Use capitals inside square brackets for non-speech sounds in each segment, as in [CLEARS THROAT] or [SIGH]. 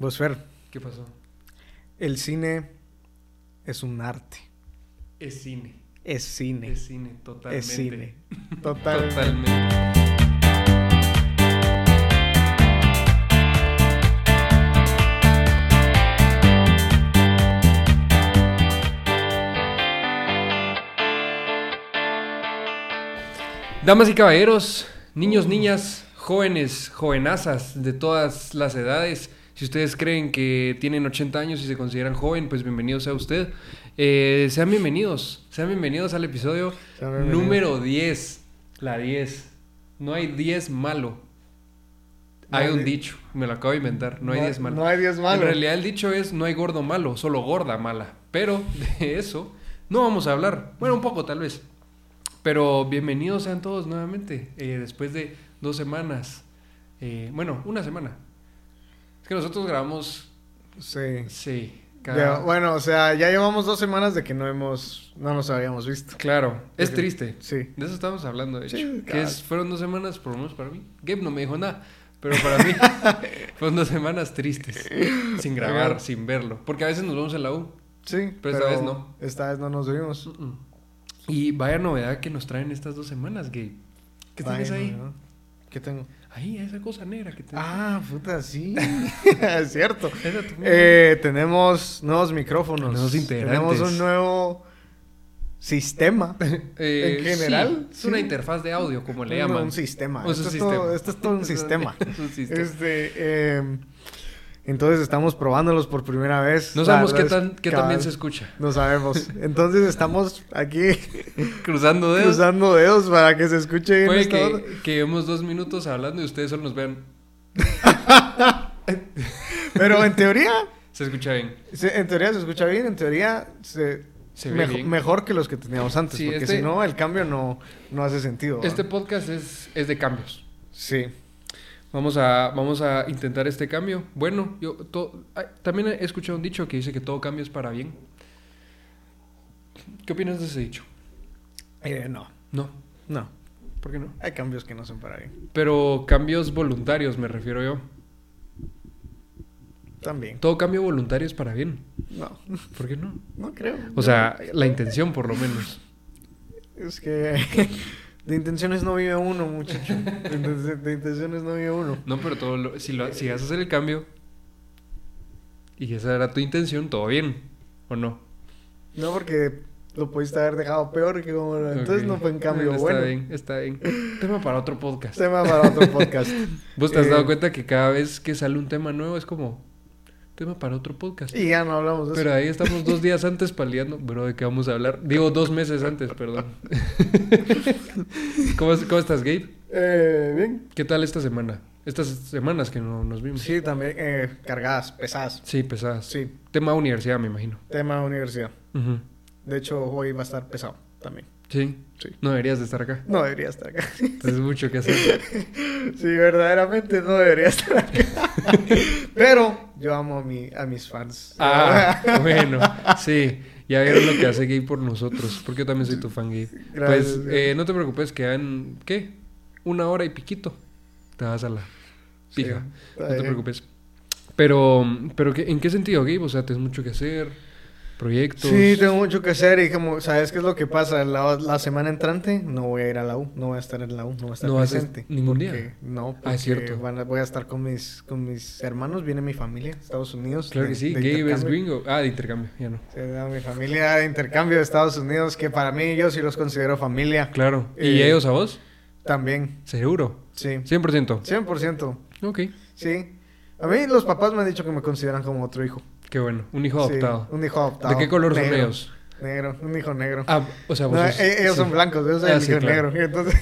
Vos, Fer, ¿Qué pasó? el cine es un arte. Es cine. Es cine. Es cine, totalmente. Es cine. [LAUGHS] Total. Totalmente. Damas y caballeros, niños, niñas, jóvenes, jovenazas de todas las edades. Si ustedes creen que tienen 80 años y se consideran joven, pues bienvenido sea usted. Eh, sean bienvenidos, sean bienvenidos al episodio número 10. La 10. No hay 10 malo. No hay hay un di- dicho, me lo acabo de inventar, no hay 10 malo. No hay 10 malo. En realidad el dicho es no hay gordo malo, solo gorda mala. Pero [LAUGHS] de eso no vamos a hablar. Bueno, un poco tal vez. Pero bienvenidos sean todos nuevamente. eh, después de dos semanas. Eh, bueno, una semana. Que nosotros grabamos, Sí. sí. Ya, bueno, o sea, ya llevamos dos semanas de que no hemos, no nos habíamos visto. Claro, es Porque- triste. Sí. De eso estamos hablando, de hecho. Sí, que es- fueron dos semanas, por lo menos para mí. Gabe no me dijo nada, pero para mí [LAUGHS] fueron dos semanas tristes. Sin grabar, sin verlo. Porque a veces nos vemos en la U. Sí. Pero esta vez no. Esta vez no nos vimos. Y vaya novedad que nos traen estas dos semanas, Gabe. ¿Qué tienes Ay, ahí? ¿Qué tengo? Ahí, esa cosa negra que tienes. Ah, puta, sí. [LAUGHS] [LAUGHS] es cierto. Eh, tenemos nuevos micrófonos. Nuevos integrantes. Tenemos un nuevo sistema. [LAUGHS] Eh, en general, sí, es sí. una interfaz de audio, como le Un- llaman. Un sistema. Un Esto, es sistema. todo, esto es todo un sistema. Es un sistema. Este, eh, entonces estamos probándolos por primera vez. No sabemos qué, tan, qué bien se escucha. No sabemos. Entonces estamos aquí [LAUGHS] Cruzando dedos. cruzando dedos para que se escuche bien Puede que, que llevemos dos minutos hablando y ustedes solo nos vean. [LAUGHS] Pero en teoría, Se escucha bien. se- en teoría se escucha bien. En teoría se, Se ve mejo- bien. mejor que los que teníamos antes. Sí, porque este- si no, el cambio no, no hace sentido. Este podcast es, es de cambios. Sí. Vamos a, vamos a intentar este cambio. Bueno, yo to- también he escuchado un dicho que dice que todo cambio es para bien. ¿Qué opinas de ese dicho? Eh, no, No, no. ¿por qué no? Hay cambios que no son para bien. Pero cambios voluntarios me refiero yo. También. Todo cambio voluntario es para bien. No, ¿Por qué no? no creo. O sea, la intención por lo menos. Es que [LAUGHS] de intenciones no vive uno, muchacho. De, inten- de intenciones no vive uno. No, pero todo lo- si, lo, si vas a hacer el cambio y esa era tu intención, todo bien. ¿O no? No, porque lo pudiste haber dejado peor que como... Entonces no fue en cambio Bueno, bueno. Está bien, está bien. Tema para otro podcast. Tema para otro podcast. [LAUGHS] ¿Vos te has Eh, dado cuenta que cada vez que sale un tema nuevo es como tema para otro podcast? Y ya no hablamos de Pero eso. ahí estamos dos días antes paliando. Bro, ¿de qué vamos a hablar? Digo, dos meses antes, perdón. [LAUGHS] ¿Cómo, es- cómo estás, Gabe? Eh, bien. ¿Qué tal esta semana? Estas semanas que no nos vimos. Sí, también eh, cargadas, pesadas. Sí, pesadas. Sí, Tema universidad, me imagino. tema universidad. De hecho, hoy va a estar pesado también. Sí. Sí. No deberías de estar acá. No debería estar acá. Tienes mucho que hacer. [LAUGHS] Sí, verdaderamente no debería estar acá. [LAUGHS] Pero yo amo a, mi, a mis fans. Ah, [LAUGHS] bueno. Sí. Ya vieron lo que hace Gabe por nosotros. Porque yo también soy tu fan, Gabe. Gracias, pues eh, no te preocupes, quedan, ¿qué? Una hora y piquito. Te vas a la pija. no te preocupes. Pero, pero ¿qué- ¿en qué sentido, Gabe? O sea, tienes mucho que hacer. Proyectos. Sí, tengo mucho que hacer y como, ¿sabes qué es lo que pasa? La, la semana entrante no voy a ir a la U, no voy a estar en la U, no voy a estar ¿No vas a presente. ningún día? porque- No, porque Ah, es cierto. van a- voy a estar con mis, con mis hermanos, viene mi familia, Estados Unidos. Claro de- que sí. Gabe es gringo. Ah, de intercambio. Ya no. Se da mi familia de intercambio de Estados Unidos, que para mí yo sí los considero familia. Claro. ¿Y Eh, ellos a vos? También, Seguro. sí. 100%. 100%, Ok. sí. A mí los papás me han dicho que me consideran como otro hijo. Qué bueno. Un hijo Sí, adoptado. un hijo adoptado. ¿De qué color son Negro, ellos? Negro, un hijo negro. Ah, o sea, vos No, sos- e- ellos sí. son blancos, yo soy Ah, el sí, hijo claro. negro. Entonces,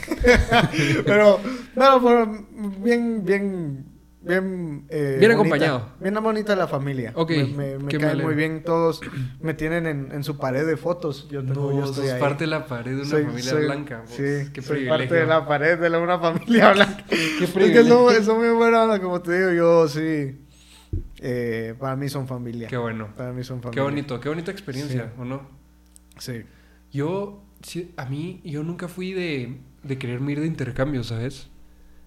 [LAUGHS] pero, no, pero bien, bien, bien. eh, Bien bonita. acompañado. Bien bonita la familia. Ok, Me, me, me caen muy bien todos. Me tienen en, en su pared de fotos. Yo tengo, No, yo estoy sos ahí. parte de la pared de una Soy- familia soy- blanca. vos. Sí, Qué soy privilegio. parte de la pared de la- una [LAUGHS] familia blanca. Qué Es que privilegio. eso, eso muy buena onda, como te digo, yo sí. Eh, para mí son familia. Qué bueno. Para mí son Qué familia. bonito. Qué bonita experiencia, Sí. ¿o no? Sí. Yo, sí, a mí, yo nunca fui de, de quererme ir de intercambio, ¿sabes?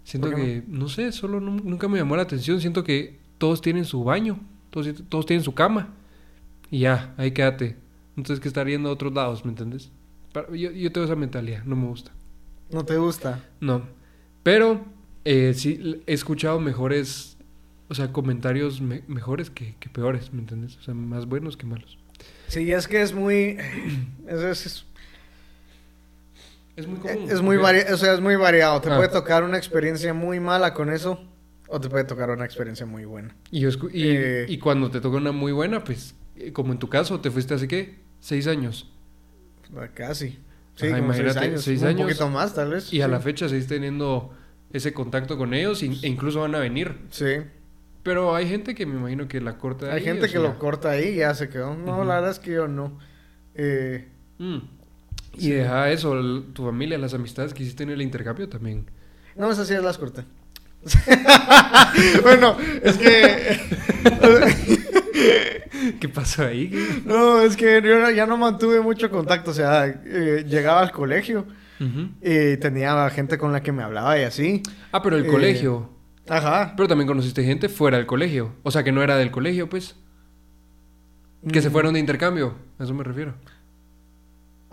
Siento ¿Por qué que, no? sé, solo nu- nunca me llamó la atención. Siento que todos tienen su baño, todos, todos tienen su cama. Y ya, ahí quédate. Tienes que estar yendo a otros lados, ¿me entiendes? Yo, yo tengo esa mentalidad, no me gusta. ¿No te gusta? No. Pero eh, sí he escuchado mejores, o sea, comentarios me- mejores que, que peores, ¿me entiendes? O sea, más buenos que malos. Sí, es que es muy... Es, es- es- muy común. es muy, vari- o sea, es muy variado. Te Ah. puede tocar una experiencia muy mala con eso o te puede tocar una experiencia muy buena. Y, Eh. y cuando te toca una muy buena, pues, eh, como en tu caso, te fuiste hace qué? Seis años. Casi. Sí, Ajá, como seis imagínate, años. seis un años. poquito más, tal vez. Y a la fecha seguís teniendo ese contacto con ellos y- e incluso van a venir. Sí. Pero hay gente que me imagino que la corta Hay gente que sea, lo corta ahí y ya se quedó. No, la verdad es que yo no. Eh, mm. Y Sí. deja eso, el- tu familia, las amistades que hiciste en el intercambio también. no, esas sí las corté. [LAUGHS] bueno, es que... [LAUGHS] ¿Qué pasó ahí? no, es que yo ya no mantuve mucho contacto. O sea, eh, llegaba al colegio y tenía gente con la que me hablaba y así. Ah, pero el Eh, colegio. Ajá. Pero también conociste gente fuera del colegio. O sea, que no era del colegio, pues. Que se Mm. fueron de intercambio. A eso me refiero.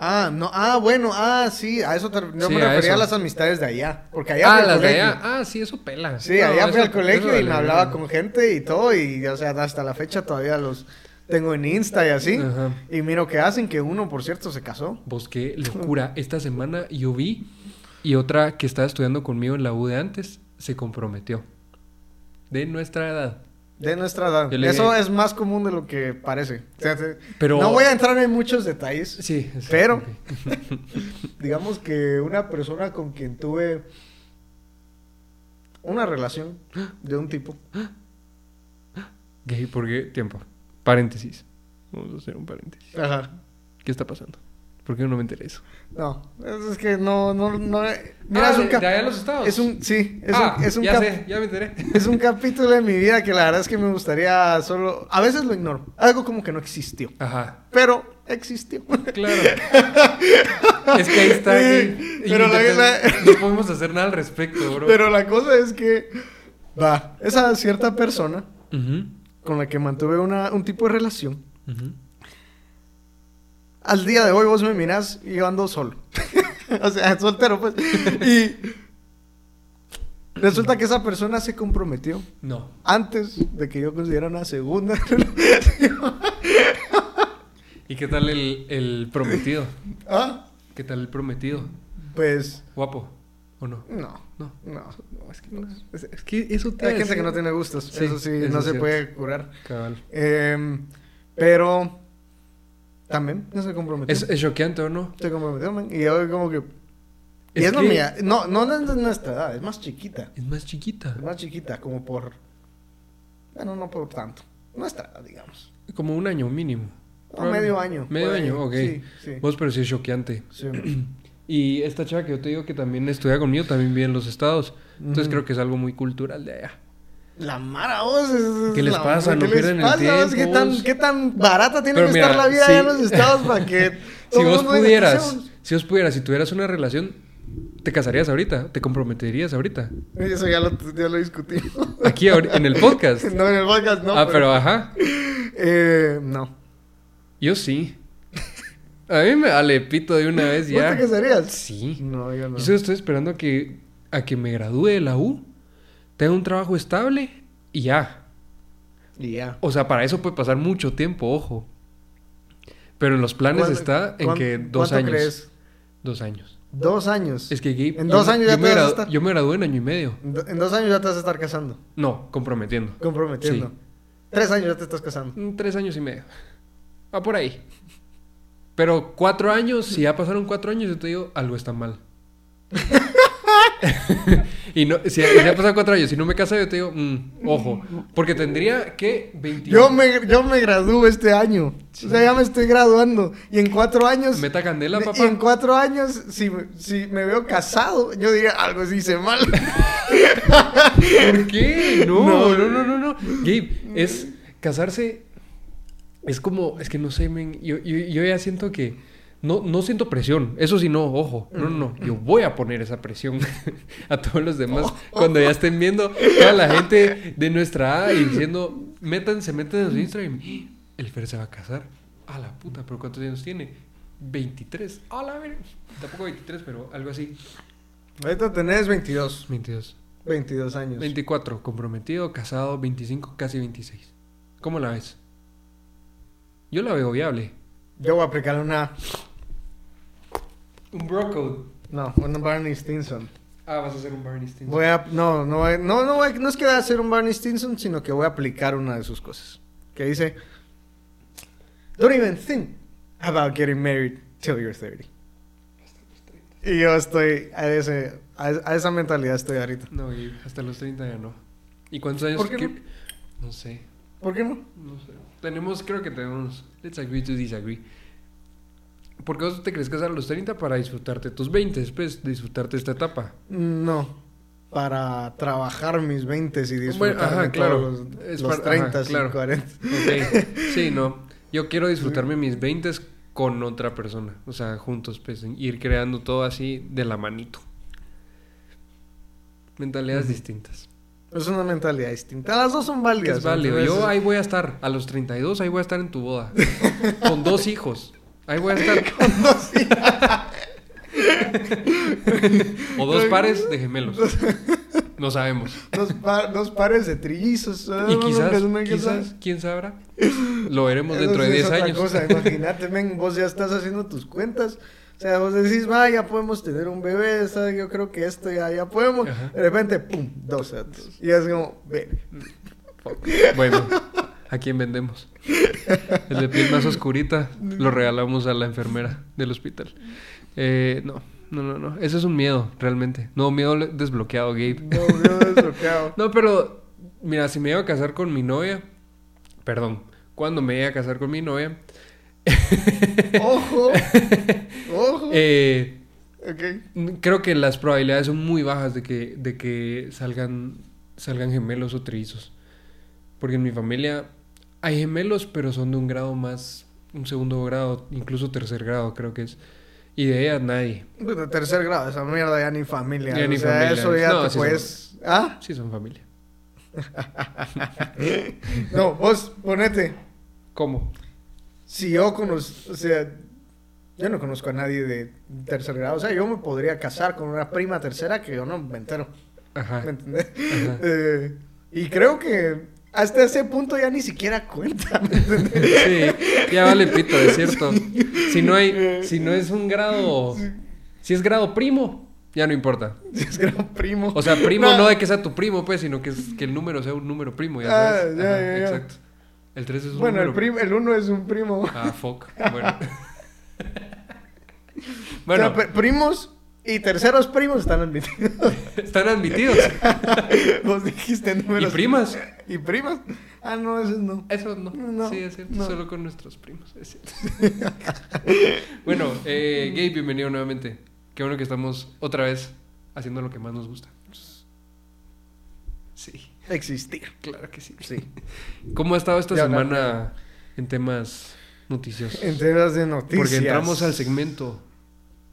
Ah, no, ah, bueno, ah, sí, a eso te, yo Sí, me a refería a, las amistades de allá, porque allá ah, las de allá. Ah, sí, eso pela. Sí, No, allá fui al colegio y me hablaba con gente y todo, y o sea, hasta la fecha todavía los tengo en Insta y así. Ajá. Y miro que hacen, que uno, por cierto, se casó. Vos qué [LAUGHS] locura. Esta semana yo vi y otra que estaba estudiando conmigo en la U de antes se comprometió. De nuestra edad. De nuestra edad. Le Eso es más común de lo que parece. O sea, te- Pero- No voy a entrar en muchos detalles. Sí. es- Pero-. [LAUGHS] Digamos que una persona con quien tuve una relación de un tipo. Gay, ¿por qué? Tiempo. Paréntesis. Vamos a hacer un paréntesis. Ajá. ¿Qué está pasando? ¿Por qué no me enteré eso? No, es que no, no, no. Ah, es un de- cap- de allá en los estados. Es un, sí, es ah, un, es un ya sé, ya me enteré. [LAUGHS] Es un capítulo de mi vida que la verdad es que me gustaría solo... A veces lo ignoro. Algo como que no existió. Ajá, Pero existió. claro. [LAUGHS] es que ahí está. Sí, gay. Y pero la- No podemos hacer nada al respecto, bro. Pero la cosa es que... Va, esa cierta persona con la que mantuve una, un tipo de relación, ujú. Al día de hoy vos me mirás y yo ando solo. [LAUGHS] o sea, soltero pues. y resulta que esa persona se comprometió No. antes de que yo considerara una segunda [LAUGHS] ¿Y qué tal el, el prometido? [LAUGHS] ah, ¿Qué tal el prometido? pues ¿Guapo? ¿O no? no, No. no. No, es que, no, es, es que eso te Hay gente que no tiene gustos, Sí, eso sí, eso no se cierto. puede curar. Cabal. Em, pero también ya se comprometió. ¿Es, choqueante o no? Se comprometió, man. Y yo como que... Y Es es, que- mía. No, no, no es nuestra edad, es más chiquita. Es más chiquita. Es más chiquita, como por... Bueno, no por tanto. Nuestra edad, digamos. Como un año mínimo. O medio año. Medio año, ok. Sí, sí. Vos, pero sí es choqueante. sí. [CLEARS THROAT] Y esta chava que yo te digo que también estudia conmigo, también vive en los estados. Entonces creo que es algo muy cultural de allá. La Mara, vos. ¿Qué les la- pasa? No ¿Qué les pierden el pasa, vos? ¿Qué tiempo, tan. ¿Qué tan barata tiene Pero que mira, estar la vida sí. allá en los estados para que... [LAUGHS] Si vos pudieras, si vos pudieras, si tuvieras una relación, ¿te casarías ahorita? ¿Te comprometerías ahorita? Eso ya lo, ya lo discutimos. Aquí, en el [LAUGHS] podcast. no, en el podcast no. ah, pero ajá. Eh, no. Yo sí. A mí me vale pito de una vez ¿Vos ya. te casarías? Sí. No, yo no. Yo estoy esperando a que, a que me gradúe de la U, tenga un trabajo estable y ya. Y ya. O sea, para eso puede pasar mucho tiempo, ojo. Pero en los planes ¿Cuánto- está en que dos cuánto años. crees? Dos años. Dos años. Es que Gabe, En dos años yo ya me te vas a estar- Yo me gradué en año y medio. Do- En dos años ya te vas a estar casando. No, comprometiendo. Comprometiendo. Tres años ya te estás casando. Mm, Tres años y medio. Va por ahí. Pero cuatro años, si ya pasaron cuatro años, yo te digo, algo está mal. [LAUGHS] [LAUGHS] y no, si, si ya pasaron cuatro años y no me caso, yo te digo, mm, ojo. Porque tendría que 20. Yo me, yo me gradúo este año. O sea, ya me estoy graduando. Y en cuatro años. Meta candela, y papá. en cuatro años, si, me- si me veo casado, yo diría algo se hice mal. [LAUGHS] ¿Por qué? No, No. no, no, no, no. Gabe, es casarse. Es como, es que no sé, men. Yo, yo, yo ya siento que no, no siento presión. Eso sí, no, ojo. No, no, no. Yo voy a poner esa presión [LAUGHS] a todos los demás [LAUGHS] cuando ya estén viendo a la gente de nuestra A y diciendo, métanse, métanse en su Instagram. "Eh, [GASPS] El Fer se va a casar. A la puta, pero ¿cuántos años tiene? 23. A la ver. Tampoco 23, pero algo así. Ahorita tenés 22. 22. 22 años. 24, comprometido, casado, 25, casi 26. ¿Cómo la ves? Yo la veo viable. Yo voy a aplicar una. Un bro code. No, una Barney Stinson. Ah, vas a hacer un Barney Stinson. Voy a. No, no, voy- no, no, voy- no es que voy a hacer un Barney Stinson, sino que voy a aplicar una de sus cosas. Que dice: Don't even think about getting married till you're 30. Y yo estoy a, ese, a, a esa mentalidad estoy ahorita. No, y hasta los 30 ya no. ¿Y cuántos años? ¿Por qué que- No sé, ¿Por qué no? no sé. Tenemos, creo que tenemos. Let's agree to disagree. Porque vos te crees casar a los 30 para disfrutarte tus 20, después disfrutarte esta etapa. No. Para trabajar mis 20 y disfrutar Bueno, ajá, claro. los, Es los para- ajá, 30 claro. y 40. Ok, sí, no. Yo quiero disfrutarme mis 20 con otra persona. O sea, juntos, pues, ir creando todo así de la manito. Mentalidades distintas. Es una mentalidad distinta. Las dos son válidas. Es válido. Yo ahí voy a estar. A los 32, ahí voy a estar en tu boda. [LAUGHS] con dos hijos. Ahí voy a estar. [LAUGHS] o dos pares de gemelos. No sabemos. Dos, pa- dos pares de trillizos. ah, Y quizás, quizás, quién sabrá. Lo veremos Eso dentro de sí es 10 otra años. cosa, Imagínate, men, vos ya estás haciendo tus cuentas. O sea, vos decís, va, ya podemos tener un bebé, ¿sabes? yo creo que esto ya, ya podemos. Ajá. De repente, pum, dos años. Y es como, ve. Bueno, ¿a quién vendemos? El de piel más oscurita lo regalamos a la enfermera del hospital. Eh, no, no, no, no. Ese es un miedo, realmente. No, miedo desbloqueado, Gabe. No, yo desbloqueado. [LAUGHS] No, pero, mira, si me iba a casar con mi novia, perdón, cuando me iba a casar con mi novia, [LAUGHS] Ojo, ojo. [LAUGHS] eh, Ok. creo que las probabilidades son muy bajas de que, de que salgan, salgan gemelos o trillizos. Porque en mi familia hay gemelos, pero son de un grado más, un segundo grado, incluso tercer grado, creo que es. Y de ella nadie. De tercer grado, esa mierda ya ni familia. Ya o ni sea, familia. eso ya No, te sí puedes. ¿Ah? Sí, son familia. [LAUGHS] No, vos ponete. ¿Cómo? Si yo conozco, o sea, yo no conozco a nadie de tercer grado. O sea, yo me podría casar con una prima tercera que yo no me entero. Ajá. ¿Me entendés? Ajá. [LAUGHS] Eh, y creo que hasta ese punto ya ni siquiera cuenta. Sí, ya vale pito, es cierto. Si no hay, si no es un grado, si es grado primo, ya no importa. Si es grado primo. O sea, primo no de que sea tu primo, pues, sino que, es, que el número sea un número primo, ya Ah, sabes. ya, Ajá, ya, ya. Exacto. El 3 es un Bueno, el, número. prim- el uno es un primo. Ah, fuck. Bueno. [LAUGHS] O bueno, sea, primos y terceros primos están admitidos. [LAUGHS] están admitidos. [LAUGHS] Vos dijiste ¿Y números. primas? ¿Y primas? Ah, no, esos no. Eso no. No, sí, es cierto. no. Solo con nuestros primos, es cierto. [LAUGHS] bueno, eh, Gabe, bienvenido nuevamente. Qué bueno que estamos otra vez haciendo lo que más nos gusta. Sí, Existir. claro que sí. Sí. ¿Cómo ha estado esta Ya, semana en temas noticiosos? En temas de noticias. Porque entramos al segmento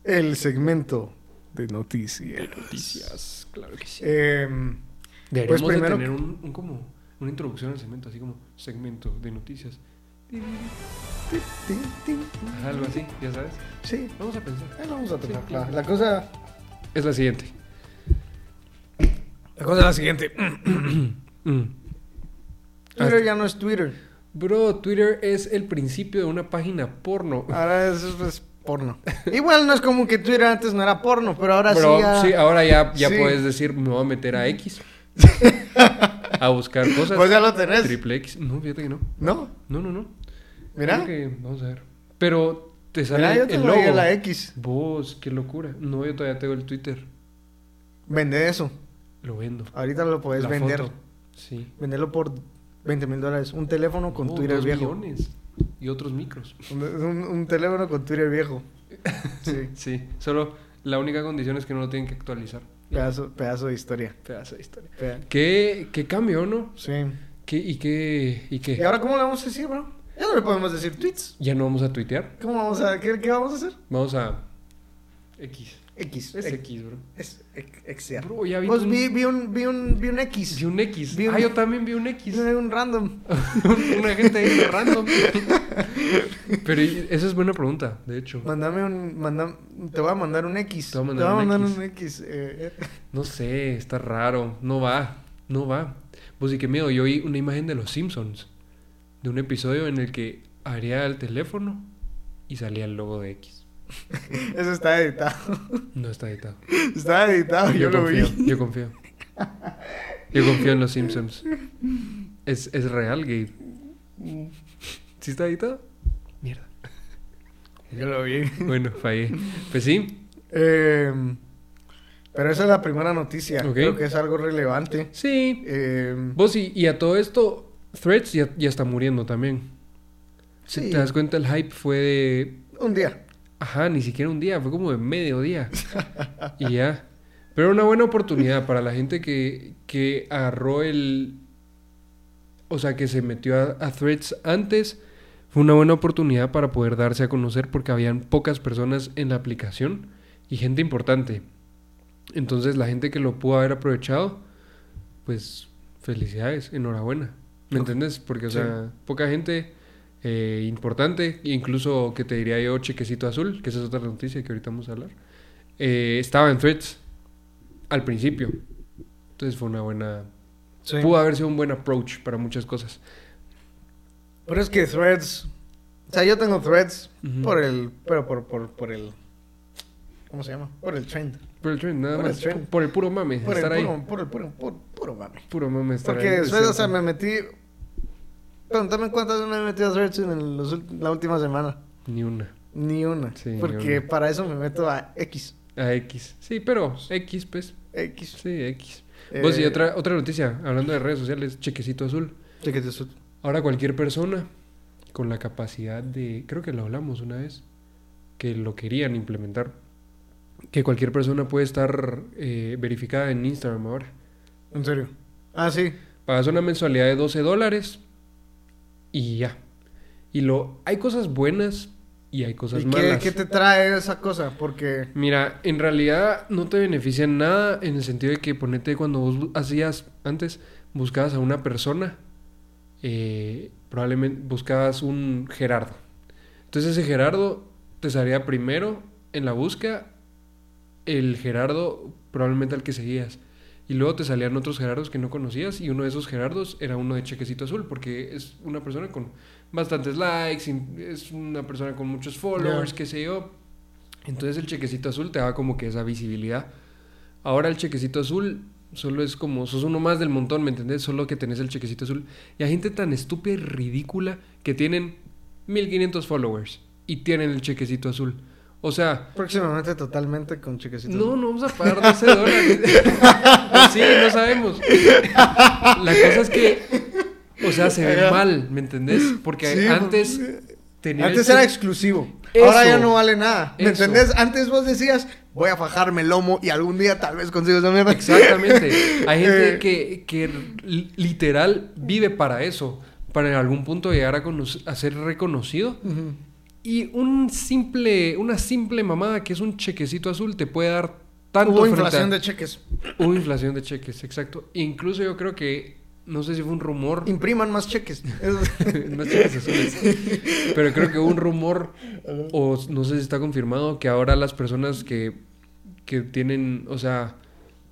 El segmento de noticias. noticias, claro que sí. Em, Deberíamos pues primero- de tener un, un como una introducción al segmento, así como segmento de noticias. algo así, ya sabes. Sí, Vamos a pensar. ahí vamos a tocar. Sí, claro. La cosa, Es la siguiente. la cosa es la siguiente. [CLEARS THROAT] Mm. Twitter ya no es Twitter. Bro, Twitter es el principio de una página porno. Ahora es, es porno. Igual no es como que Twitter antes no era porno, pero ahora sí ya... sí, ahora ya, ya Sí. puedes decir, me voy a meter a X. a buscar cosas. Pues ya lo tenés. Triple X. No, fíjate que no. ¿No? No, no, no. Mira. Que- vamos a ver. Pero te sale Mira, yo te el lo logo. la X. Vos, qué locura. No, yo todavía tengo el Twitter. Vende eso. Lo vendo. Ahorita lo puedes La vender. foto. Sí. Venderlo por 20 mil dólares. Un teléfono con No, Twitter dos viejo. millones. Y otros micros. Un, un- un teléfono con Twitter viejo. [LAUGHS] Sí. Sí. Solo la única condición es que no lo tienen que actualizar. Pedazo, pedazo de historia. Pedazo de historia. Peda- ¿Qué, qué cambio, no? Sí. ¿Qué, y, qué, ¿Y qué? ¿Y ahora cómo le vamos a decir, bro? Ya no le podemos decir tweets. Ya no vamos a tuitear. ¿Cómo vamos a, qué, qué vamos a hacer? Vamos a X. X. Es X. Bro. Es X. Bro, ya vi Pues un- vi, vi un, vi un, vi un X. Vi un X. Vi un- Ah, yo también vi un X. Vi un random. [LAUGHS] Una gente ahí random. [LAUGHS] Pero esa es buena pregunta, de hecho. Mándame un, manda- te voy a mandar un X. Te voy a mandar un mandar X. un X. eh, eh. No sé, está raro. No va, no va. Pues sí que miedo, yo vi una imagen de los Simpsons. De un episodio en el que abría el teléfono y salía el logo de X. [LAUGHS] Eso está editado. No está editado. Está editado, yo, lo confío, vi. yo confío. Yo confío en los Simpsons. Es, es real, Gabe. ¿Sí está editado? Mierda. Yo lo vi. Bueno, fallé. Pues sí, Eh, pero esa es la primera noticia. Creo que es algo relevante. sí. Eh, Vos y, y a todo esto, Threads ya, ya está muriendo también. Si Sí. te das cuenta, el hype fue de un día. Ajá, ni siquiera un día, fue como de medio día. y ya. Pero una buena oportunidad para la gente que, que agarró el... O sea, que se metió a, a Threads antes. Fue una buena oportunidad para poder darse a conocer porque habían pocas personas en la aplicación y gente importante. Entonces la gente que lo pudo haber aprovechado, pues felicidades, enhorabuena. ¿Me entiendes? Porque, o Sí. sea, poca gente eh, importante, incluso que te diría yo chequecito azul, que esa es otra noticia que ahorita vamos a hablar, eh, estaba en Threads al principio. Entonces fue una buena... Sí. Pudo haber sido un buen approach para muchas cosas. Pero es que threads. O sea, yo tengo threads por el. Pero por, por, por el. ¿Cómo se llama? Por el trend. Por el trend, nada Por el más. trend. Por el puro mame, Por el estar ahí. puro, por el puro, puro, puro mame. Puro mame estar Porque ahí. o sea, me metí. Pregúntame cuántas veces me he metido a threads en los la última semana. Ni una. Ni una. Sí, ni porque una. para eso me meto a X. A X. Sí, pero X, pues. X. Sí, X. Vos, y Eh, otra, otra noticia, hablando de redes sociales, chequecito azul. chequete su- Ahora cualquier persona con la capacidad de, creo que lo hablamos una vez, que lo querían implementar, que cualquier persona puede estar eh, verificada en Instagram ahora. En serio. Ah, sí. Pagas una mensualidad de 12 dólares y ya. Y lo, hay cosas buenas y hay cosas ¿Y qué, malas. qué te trae esa cosa? Porque. Mira, en realidad no te beneficia en nada en el sentido de que ponete cuando vos hacías antes, buscabas a una persona, eh, probablemente buscabas un Gerardo. Entonces ese Gerardo te salía primero en la búsqueda el Gerardo probablemente al que seguías. Y luego te salían otros Gerardos que no conocías y uno de esos Gerardos era uno de Chequecito Azul porque es una persona con bastantes likes, es una persona con muchos followers, Ya. qué sé yo. Entonces el chequecito azul te da como que esa visibilidad. Ahora el chequecito azul solo es como, sos uno más del montón, ¿me entendés? Solo que tenés el chequecito azul. Y hay gente tan estúpida y ridícula que tienen 1500 followers y tienen el chequecito azul. O sea, Próximamente totalmente con chequecitos. no, no vamos a pagar 12 dólares. Pues sí, no sabemos. La cosa es que, o sea, se ve mal, ¿me entendés? Porque Sí, antes pues, tenía Antes era exclusivo. Eso. Ahora ya no vale nada. ¿Me Eso. entendés? Antes vos decías, voy a fajarme el lomo y algún día tal vez consigo esa mierda. Exactamente. Hay gente Eh, que, que li- literal vive para eso, para en algún punto llegar a, a ser reconocido. Ujú. Y un simple, una simple mamada que es un chequecito azul te puede dar tanto Hubo a- inflación de cheques. Hubo inflación de cheques, exacto. Incluso yo creo que, no sé si fue un rumor, Impriman más cheques. [LAUGHS] más cheques azules, pero creo que hubo un rumor, o no sé si está confirmado, que ahora las personas que, que tienen, o sea,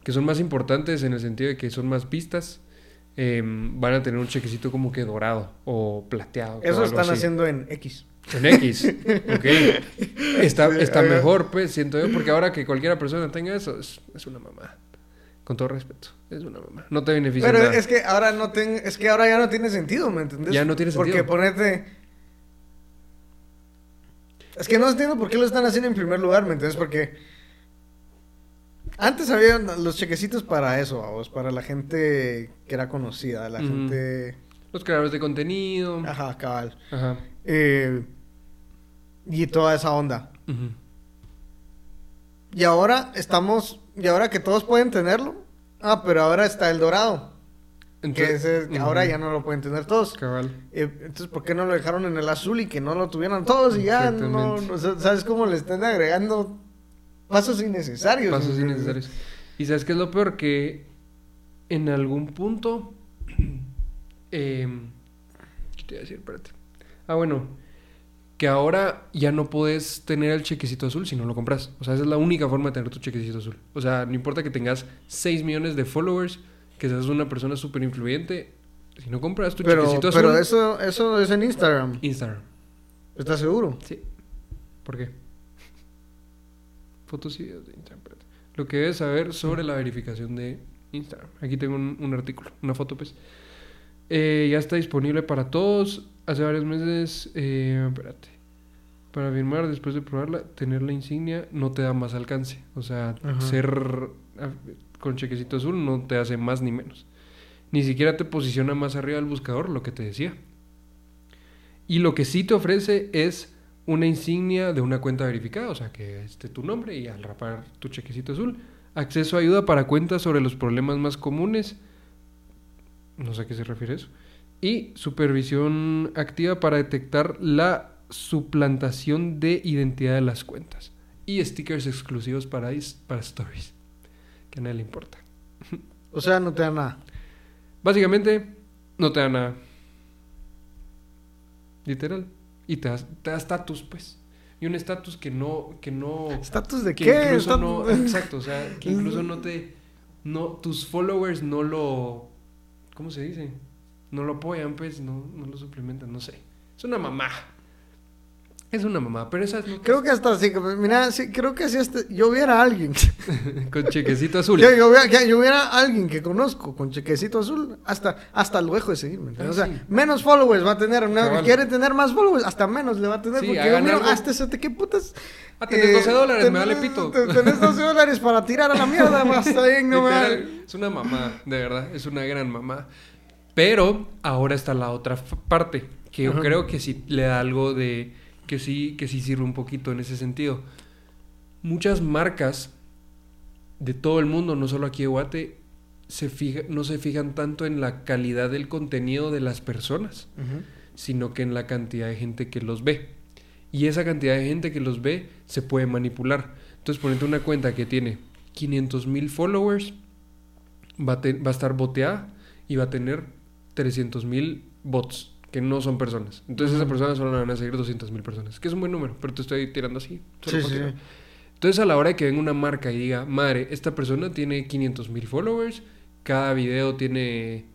que son más importantes en el sentido de que son más pistas, em, van a tener un chequecito como que dorado o plateado. Eso están así. haciendo en X. En X, ok. Está, está mejor, pues, siento yo, porque ahora que cualquiera persona tenga eso, es, es una mamá. Con todo respeto, es una mamá. No te beneficia Pero nada. es que ahora no ten- es que ahora ya no tiene sentido, ¿me entendés? Ya no tiene Porque sentido. ponerte Es que no entiendo por qué lo están haciendo en primer lugar, ¿me entiendes? Porque antes había los chequecitos para eso, vamos, para la gente que era conocida, la gente Los creadores de contenido. ajá, cabal. Ajá. Eh, y toda esa onda. Y ahora estamos, y ahora que todos pueden tenerlo, ah, pero ahora está el dorado. Entonces- que ese- que ahora ya no lo pueden tener todos. Cabal. Eh, Entonces, ¿por qué no lo dejaron en el azul y que no lo tuvieran todos? Y ya, no, no, ¿sabes cómo le están agregando pasos innecesarios? Pasos innecesarios. Y sabes qué es lo peor? Que en algún punto. [CLEARS THROAT] em, ¿Qué te iba a decir? Espérate. Ah, bueno. Que ahora ya no puedes tener el chequecito azul si no lo compras. O sea, esa es la única forma de tener tu chequecito azul. O sea, no importa que tengas 6 millones de followers, que seas una persona súper influyente. Si no compras tu Pero, chequecito azul. pero eso, eso es en Instagram. Instagram. ¿Estás seguro? Sí. ¿Por qué? [LAUGHS] Fotos y videos de Instagram. Lo que debes saber sobre la verificación de Instagram. Aquí tengo un, un artículo, una foto, pues. Eh, ya está disponible para todos. Hace varios meses, eh, espérate. Para firmar, después de probarla, tener la insignia no te da más alcance. O sea, Ajá. ser ah, con chequecito azul no te hace más ni menos. Ni siquiera te posiciona más arriba del buscador, lo que te decía. Y lo que sí te ofrece es una insignia de una cuenta verificada, o sea, que esté tu nombre y al rapar tu chequecito azul. Acceso a ayuda para cuentas sobre los problemas más comunes. No sé a qué se refiere eso. Y supervisión activa para detectar la suplantación de identidad de las cuentas. Y stickers exclusivos para, para stories. Que a nadie le importa. O sea, no te da nada. Básicamente, no te da nada. Literal. Y te da estatus, pues. Y un estatus que no, que no. ¿Estatus de que qué? incluso no. Exacto, o sea, que [LAUGHS] incluso no te. No, tus followers no lo. ¿Cómo se dice? No lo apoyan, pues, no, no lo suplementan, no sé. Es una mamá. Es una mamá, pero esa es no- Creo que hasta así, mira, sí, creo que si este, yo viera a alguien, [LAUGHS] con chequecito azul. yo, yo, viera, que yo viera a alguien que conozco con chequecito azul, hasta, hasta lo dejo de seguir, ¿me entiendes? Ah, O sea, sí. menos followers va a tener, quiere tener más followers, hasta menos le va a tener, Sí, porque yo miro, algo. hasta ese, ¿qué putas? Ah, tenés 12 dólares, me vale tenés- pito. te- Tenés 12 [LAUGHS] dólares para tirar a la mierda, está bien, no me... Es una mamá, de verdad, es una gran mamá. Pero ahora está la otra parte, que yo Ajá. creo que sí le da algo de... que sí, que sí sirve un poquito en ese sentido. Muchas marcas de todo el mundo, no solo aquí de Guate, se fija, no se fijan tanto en la calidad del contenido de las personas, sino que en la cantidad de gente que los ve. Y esa cantidad de gente que los ve se puede manipular. Entonces, ponete una cuenta que tiene 500 mil followers, va a, va a estar boteada y va a tener 300 mil bots, que no son personas. Entonces, Ujú. esa persona solo van a seguir 200 mil personas, que es un buen número, pero te estoy tirando así. solo Sí, sí, tirar. Entonces, a la hora de que venga una marca y diga, madre, esta persona tiene 500 mil followers, cada video tiene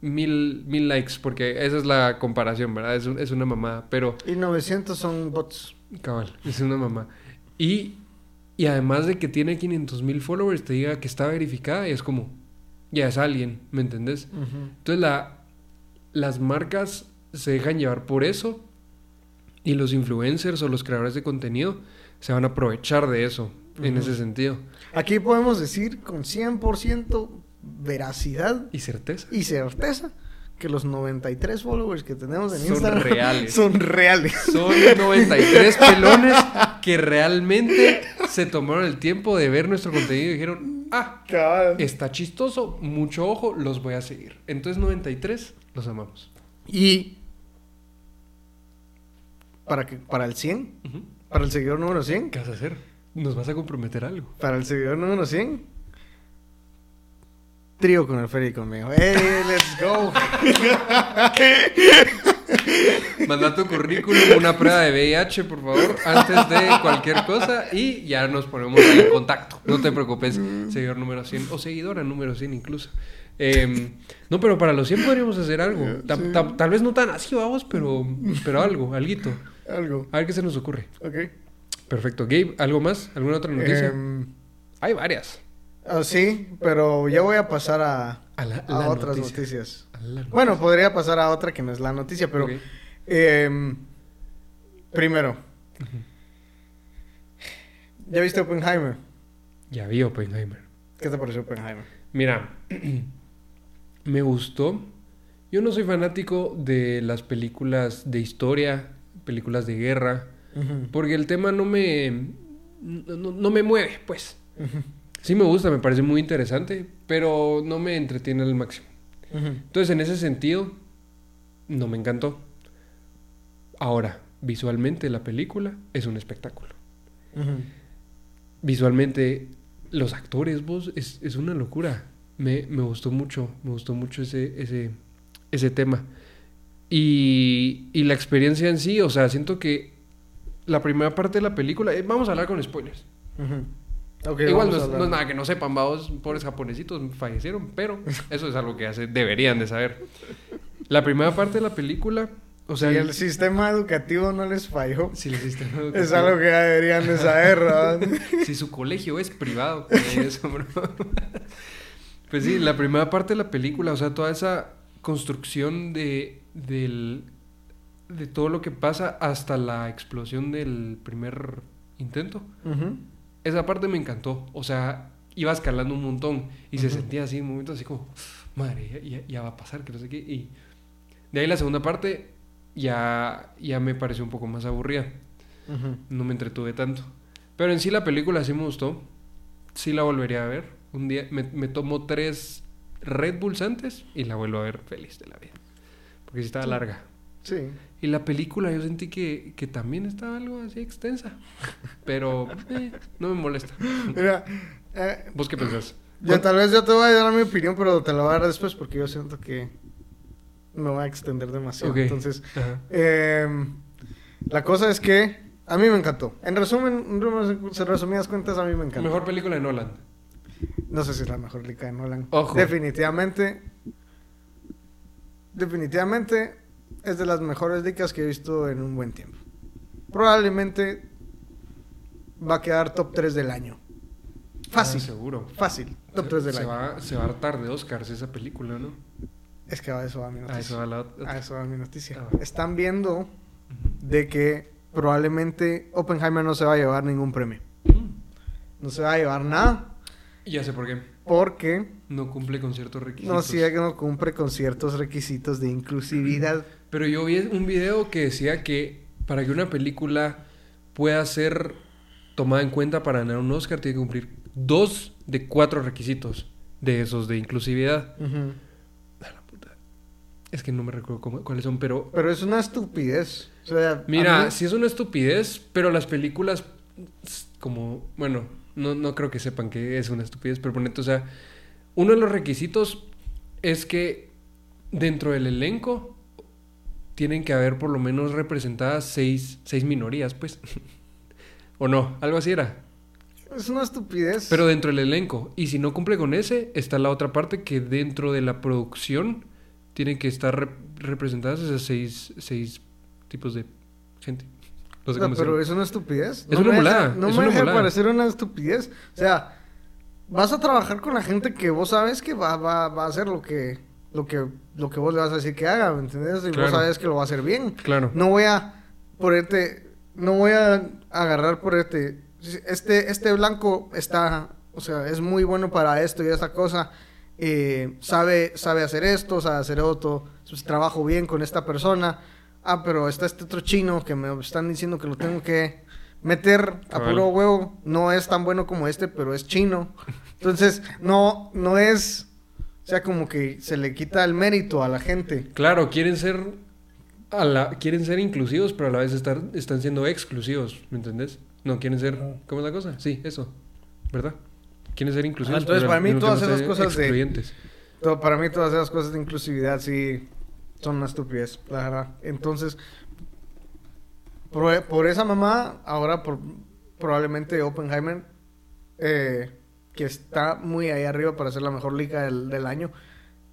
mil, mil likes, porque esa es la comparación, ¿verdad? Es, un- es una mamá, pero Y 900 son bots. cabal, es una mamá. Y, y además de que tiene 500 mil followers, te diga que está verificada y es como, ya es alguien, ¿me entendés? Entonces la, las marcas se dejan llevar por eso y los influencers o los creadores de contenido se van a aprovechar de eso en ese sentido. Aquí podemos decir con 100% veracidad Y certeza. y certeza que los 93 followers que tenemos en Son Instagram reales. son reales. Son 93 pelones que realmente se tomaron el tiempo de ver nuestro contenido y dijeron, ah, está chistoso, mucho ojo, los voy a seguir. Entonces 93 los amamos. Y para que para el 100, Ujú. para el seguidor número 100, ¿Qué vas a hacer? ¿Nos vas a comprometer algo? para el seguidor número 100, trío con el Ferry y conmigo. ¡Hey, let's go! [LAUGHS] Manda tu currículum, una prueba de VIH, por favor, antes de cualquier cosa y ya nos ponemos en contacto. No te preocupes, seguidor número 100 o seguidora número 100 incluso. Em, no, pero para los 100 podríamos hacer algo. Ta- Sí. ta- tal vez no tan así, vamos, pero, pero algo, alguito. Algo. A ver qué se nos ocurre. Ok. Perfecto. Gabe, ¿algo más? ¿Alguna otra noticia? Em, Hay varias. ah, sí, pero ya voy a pasar a, A, la, a la otras noticia. noticias. A Bueno, podría pasar a otra que no es la noticia, pero em, primero, ¿ya viste Oppenheimer? Ya vi Oppenheimer. ¿Qué te pareció Oppenheimer? Mira, [CLEARS THROAT] me gustó. Yo no soy fanático de las películas de historia, películas de guerra, porque el tema no me no, me mueve, pues. Sí me gusta, me parece muy interesante, pero no me entretiene al máximo. Entonces, en ese sentido, no me encantó. Ahora, visualmente la película es un espectáculo. Visualmente, los actores, vos, es, es una locura. Me, me, gustó mucho, me gustó mucho ese, ese, ese tema. Y, y la experiencia en sí, o sea, siento que la primera parte de la película, eh, vamos a hablar con spoilers. Okay, Igual no es, no es, nada que no sepan, vamos, pobres japonesitos fallecieron, pero [LAUGHS] eso es algo que hace, deberían de saber. La primera parte de la película, o sea... Si el sistema educativo no les falló. Si el sistema educativo... Es algo que ya deberían de saber, ¿verdad? [LAUGHS] si su colegio es privado, eso, bro. [LAUGHS] Pues sí, la primera parte de la película, o sea, toda esa construcción de, del, de todo lo que pasa hasta la explosión del primer intento. Uh -huh. Esa parte me encantó. O sea, iba escalando un montón y uh -huh. se sentía así en momentos así como, madre, ya, ya, va a pasar, que no sé qué. Y de ahí la segunda parte ya, ya me pareció un poco más aburrida. Uh -huh. No me entretuve tanto. Pero en sí la película sí me gustó. Sí la volvería a ver. Un día me, me tomo tres Red Bulls antes y la vuelvo a ver feliz de la vida. Porque sí estaba sí. larga. Sí. Y la película yo sentí que, que también estaba algo así extensa. Pero [LAUGHS] eh, no me molesta. Mira, eh, ¿Vos qué pensás? Yo, tal vez yo te voy a dar mi opinión, pero te la voy a dar después porque yo siento que me voy a extender demasiado. Okay. Entonces, eh, la cosa es que a mí me encantó. En resumen, en resumidas cuentas, a mí me encantó. Mejor película de Nolan. No sé si es la mejor liga de Nolan. Ojo. Definitivamente. Definitivamente es de las mejores ligas que he visto en un buen tiempo. Probablemente va a quedar top 3 del año. Fácil. Ah, seguro. Fácil. Top se, 3 del se año. Va, se va a hartar de Oscars esa película, ¿no? Es que a eso va mi noticia. A eso va, la. A eso va mi noticia. Ah. Están viendo de que probablemente Oppenheimer no se va a llevar ningún premio. Mm. No se va a llevar nada. Ya sé por qué. Porque no cumple con ciertos requisitos. No, sí, que no cumple con ciertos requisitos de inclusividad. Pero yo vi un video que decía que para que una película pueda ser tomada en cuenta para ganar un Oscar, tiene que cumplir dos de cuatro requisitos de esos de inclusividad. Uh -huh. La puta. Es que no me recuerdo cómo, cuáles son, pero. Pero es una estupidez. O sea, Mira, mí... sí es una estupidez, pero las películas, como. Bueno, no, no creo que sepan que es una estupidez, pero ponete, o sea, uno de los requisitos es que dentro del elenco tienen que haber por lo menos representadas seis, seis minorías, pues. [LAUGHS] ¿O no? Algo así era. Es una estupidez. Pero dentro del elenco. Y si no cumple con ese, está la otra parte que dentro de la producción tienen que estar rep representadas esas seis, seis tipos de gente. No sé cómo pero decirlo. es una estupidez. Es no una mulada. No es me deja parecer una estupidez. O sea, vas a trabajar con la gente que vos sabes que va, va, va a hacer lo que, lo, que, lo que vos le vas a decir que haga, ¿me entiendes? Y Claro. vos sabes que lo va a hacer bien. Claro. No voy a ponerte, no voy a agarrar por este, este, este blanco está, o sea, es muy bueno para esto y esta cosa, eh, sabe, sabe hacer esto, sabe hacer otro, trabajo bien con esta persona, ah, pero está este otro chino que me están diciendo que lo tengo que meter a puro huevo, no es tan bueno como este, pero es chino, entonces no, no es, o sea, como que se le quita el mérito a la gente. Claro, quieren ser a la, quieren ser inclusivos, pero a la vez estar, están siendo exclusivos, ¿me entendés? No, quieren ser, ¿cómo es la cosa? Sí, eso, ¿verdad? Quieren ser inclusivos. Ah, entonces, pero para mí todas esas cosas de-. Todo- para mí todas esas cosas de inclusividad sí son una estupidez, la verdad. Entonces, por, por esa mamá, ahora por, probablemente Oppenheimer, eh, que está muy ahí arriba para ser la mejor liga del, del año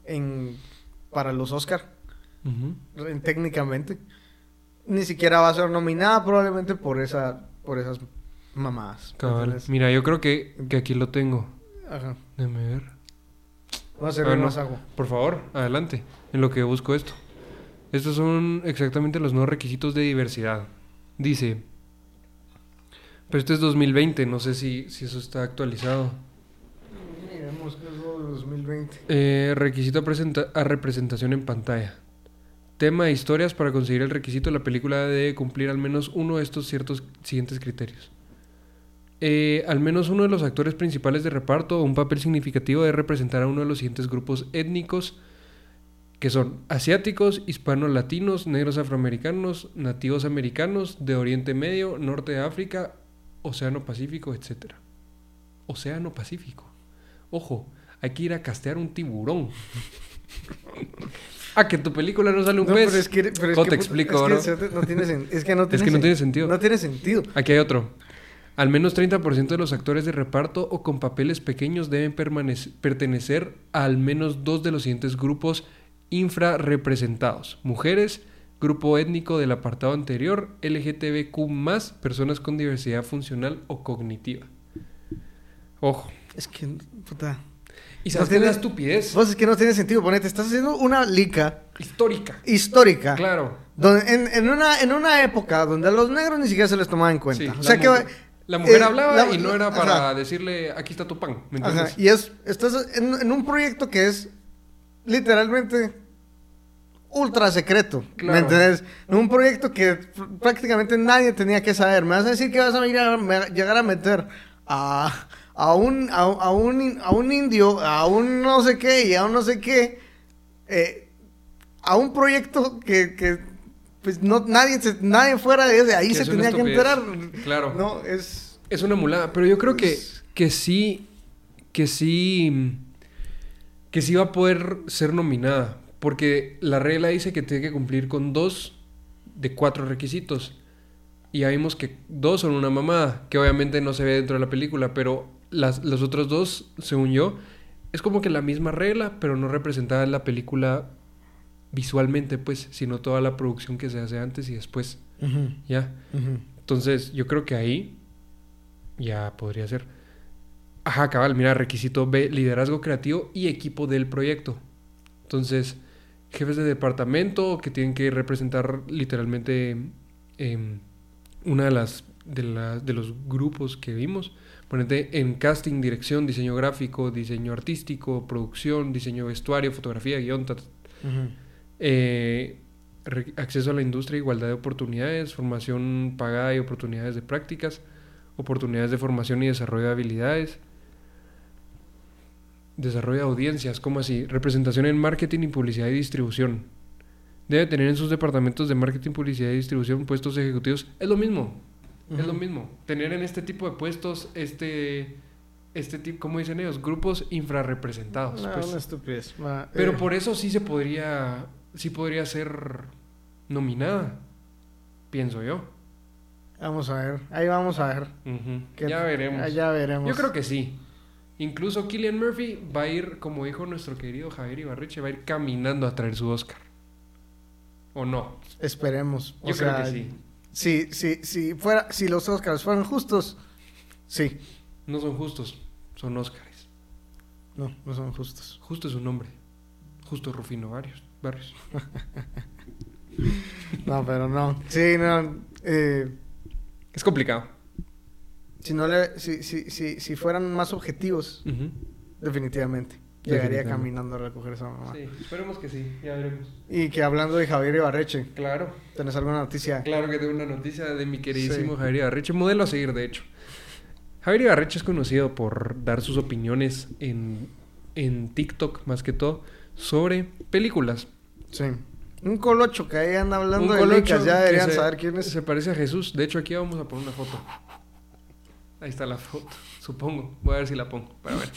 en, para los Oscar, en- técnicamente, ni siquiera va a ser nominada probablemente por esa por esas mamadas. Mira, yo creo que, que aquí lo tengo. Ajá. Déjame ver. Vamos a Ah, servir no. más agua. Por favor, adelante, en lo que busco esto. Estos son exactamente los nuevos requisitos de diversidad. Dice, pero este es 2020, no sé si, si eso está actualizado. Miremos que es lo de 2020. Eh, requisito a, presenta- a representación en pantalla. Tema de historias para conseguir el requisito la película debe cumplir al menos uno de estos ciertos siguientes criterios. Eh, al menos uno de los actores principales de reparto o un papel significativo debe representar a uno de los siguientes grupos étnicos que son asiáticos, hispanos latinos, negros afroamericanos, nativos americanos, de Oriente Medio, Norte de África, Océano Pacífico, etc. Océano Pacífico. Ojo, hay que ir a castear un tiburón. [LAUGHS] ah, que en tu película no sale un No, pez. pero es que, pero es ¿Cómo que, te explico, es que no tiene es que no tiene, Es que no sen- tiene sentido. No tiene sentido. Aquí hay otro. Al menos 30% de los actores de reparto o con papeles pequeños deben pertenecer a al menos dos de los siguientes grupos infrarrepresentados. Mujeres, grupo étnico del apartado anterior, LGTBQ+, personas con diversidad funcional o cognitiva. Ojo. Es que, puta. Y No sabes es tiene- estupidez Vos es que no tiene sentido, ponete. Estás haciendo una lica histórica. histórica. Claro. Donde, en, en una, en una época donde a los negros ni siquiera se les tomaba en cuenta. Sí, o sea que. La mujer eh, hablaba la- y no era para ajá. decirle, aquí está tu pan. ¿Me Ajá, entiendes? y es, estás en, en un proyecto que es literalmente ultra secreto. Claro. ¿Me entiendes? Un proyecto que pr- prácticamente nadie tenía que saber. Me vas a decir que vas a ir a- llegar a meter a, a, un, a, a un, a un indio, a un no sé qué y a un no sé qué, eh, a un proyecto que, que pues no, nadie, se- nadie fuera de ahí Que se tenía que enterar. Claro. No, es... Es una mulada, pero yo creo que, que sí, que sí, que sí va a poder ser nominada, porque la regla dice que tiene que cumplir con dos de cuatro requisitos. Y ya vimos que dos son una mamada, que obviamente no se ve dentro de la película, pero las, los otros dos, según yo, es como que la misma regla, pero no representada en la película visualmente, pues, sino toda la producción que se hace antes y después, ¿ya? Entonces, yo creo que ahí ya podría ser. Ajá, cabal, mira, requisito B, liderazgo creativo y equipo del proyecto. Entonces, jefes de departamento que tienen que representar literalmente em, una de las de, la- de los grupos que vimos. Ponete en casting, dirección, diseño gráfico, diseño artístico, producción, diseño vestuario, fotografía, guion, ta, ta, Ujú. eh, acceso a la industria, igualdad de oportunidades, formación pagada y oportunidades de prácticas, oportunidades de formación y desarrollo de habilidades, desarrollo de audiencias, como así, representación en marketing y publicidad y distribución. Debe tener en sus departamentos de marketing, publicidad y distribución puestos ejecutivos. Es lo mismo, es lo mismo. Tener en este tipo de puestos, este, este tipo, ¿cómo dicen ellos? Grupos infrarrepresentados. No, pues. una estupidez. Pero eh, por eso sí se podría, sí podría ser nominada, pienso yo. Vamos a ver. Ahí vamos a ver. Ya veremos. Ya veremos. Yo creo que sí. Incluso Killian Murphy va a ir, como dijo nuestro querido Javier Ibarreche, va a ir caminando a traer su Oscar. ¿O no? Esperemos. O Yo creo sea, que sí. Si, si, si, fuera, si los Oscars fueran justos, sí. No son justos, son Oscars. No, no son justos. Justo es su nombre. Justo Rufino Barrios. Barrios. [LAUGHS] No, pero no. Sí, no. eh, Es complicado. Si, no le, si, si, si, si fueran más objetivos, definitivamente. Llegaría Definitivamente. caminando a recoger esa mamá. Sí, esperemos que sí, ya veremos. Y que hablando de Javier Ibarreche, Claro. ¿tenés alguna noticia? Claro que tengo una noticia de mi queridísimo Sí. Javier Ibarreche, modelo a seguir, de hecho. Javier Ibarreche es conocido por dar sus opiniones en, en TikTok, más que todo, sobre películas. Sí. Un colocho que ahí anda hablando Un de colocho licas, ya deberían se- saber quién es. Se parece a Jesús. De hecho, aquí vamos a poner una foto. Ahí está la foto, [LAUGHS] supongo. Voy a ver si la pongo para ver.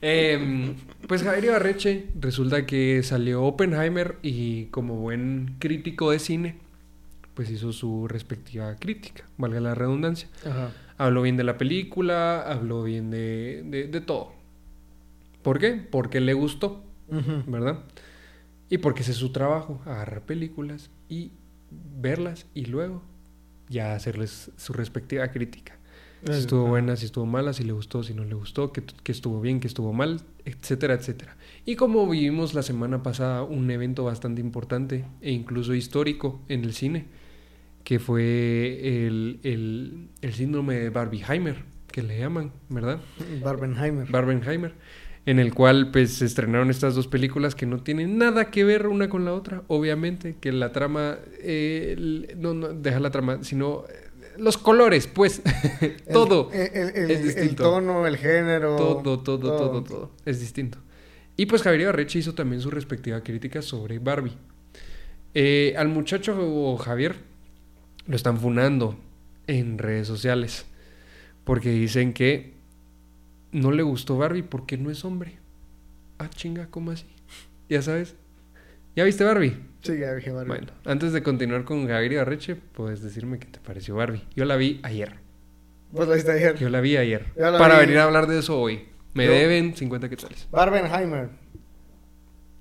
Em, pues Javier Ibarreche resulta que salió Oppenheimer y como buen crítico de cine, pues hizo su respectiva crítica, valga la redundancia. Ajá. Habló bien de la película, habló bien de, de, de todo. ¿Por qué? Porque le gustó. ¿verdad? Y porque ese es su trabajo, agarrar películas y verlas y luego ya hacerles su respectiva crítica. Si estuvo buena, si estuvo mala, si le gustó, si no le gustó, que, que estuvo bien, que estuvo mal, etcétera, etcétera. Y como vivimos la semana pasada un evento bastante importante e incluso histórico en el cine, que fue el, el, el síndrome de Barbieheimer, que le llaman, ¿verdad? Barbenheimer. Barbenheimer, en el cual pues se estrenaron estas dos películas que no tienen nada que ver una con la otra, obviamente, que la trama, eh, no, no, deja la trama, sino los colores, pues, [LAUGHS] El- todo, el, el- el- es el distinto. tono, el género. todo, todo, todo, todo, es distinto. Y pues Javier Ibarreche hizo también su respectiva crítica sobre Barbie. Eh, al muchacho Javier lo están funando en redes sociales porque dicen que no le gustó Barbie porque no es hombre. Ah, chinga, ¿cómo así? Ya sabes. ¿Ya viste Barbie? Sí, ya dije Barbie. Bueno, antes de continuar con Javier Ibarreche, puedes decirme qué te pareció Barbie. Yo la vi ayer. Pues ahí está ayer. Yo la vi ayer. La Para vi- venir a hablar de eso hoy. Me Yo- deben 50 quetzales. Barbenheimer.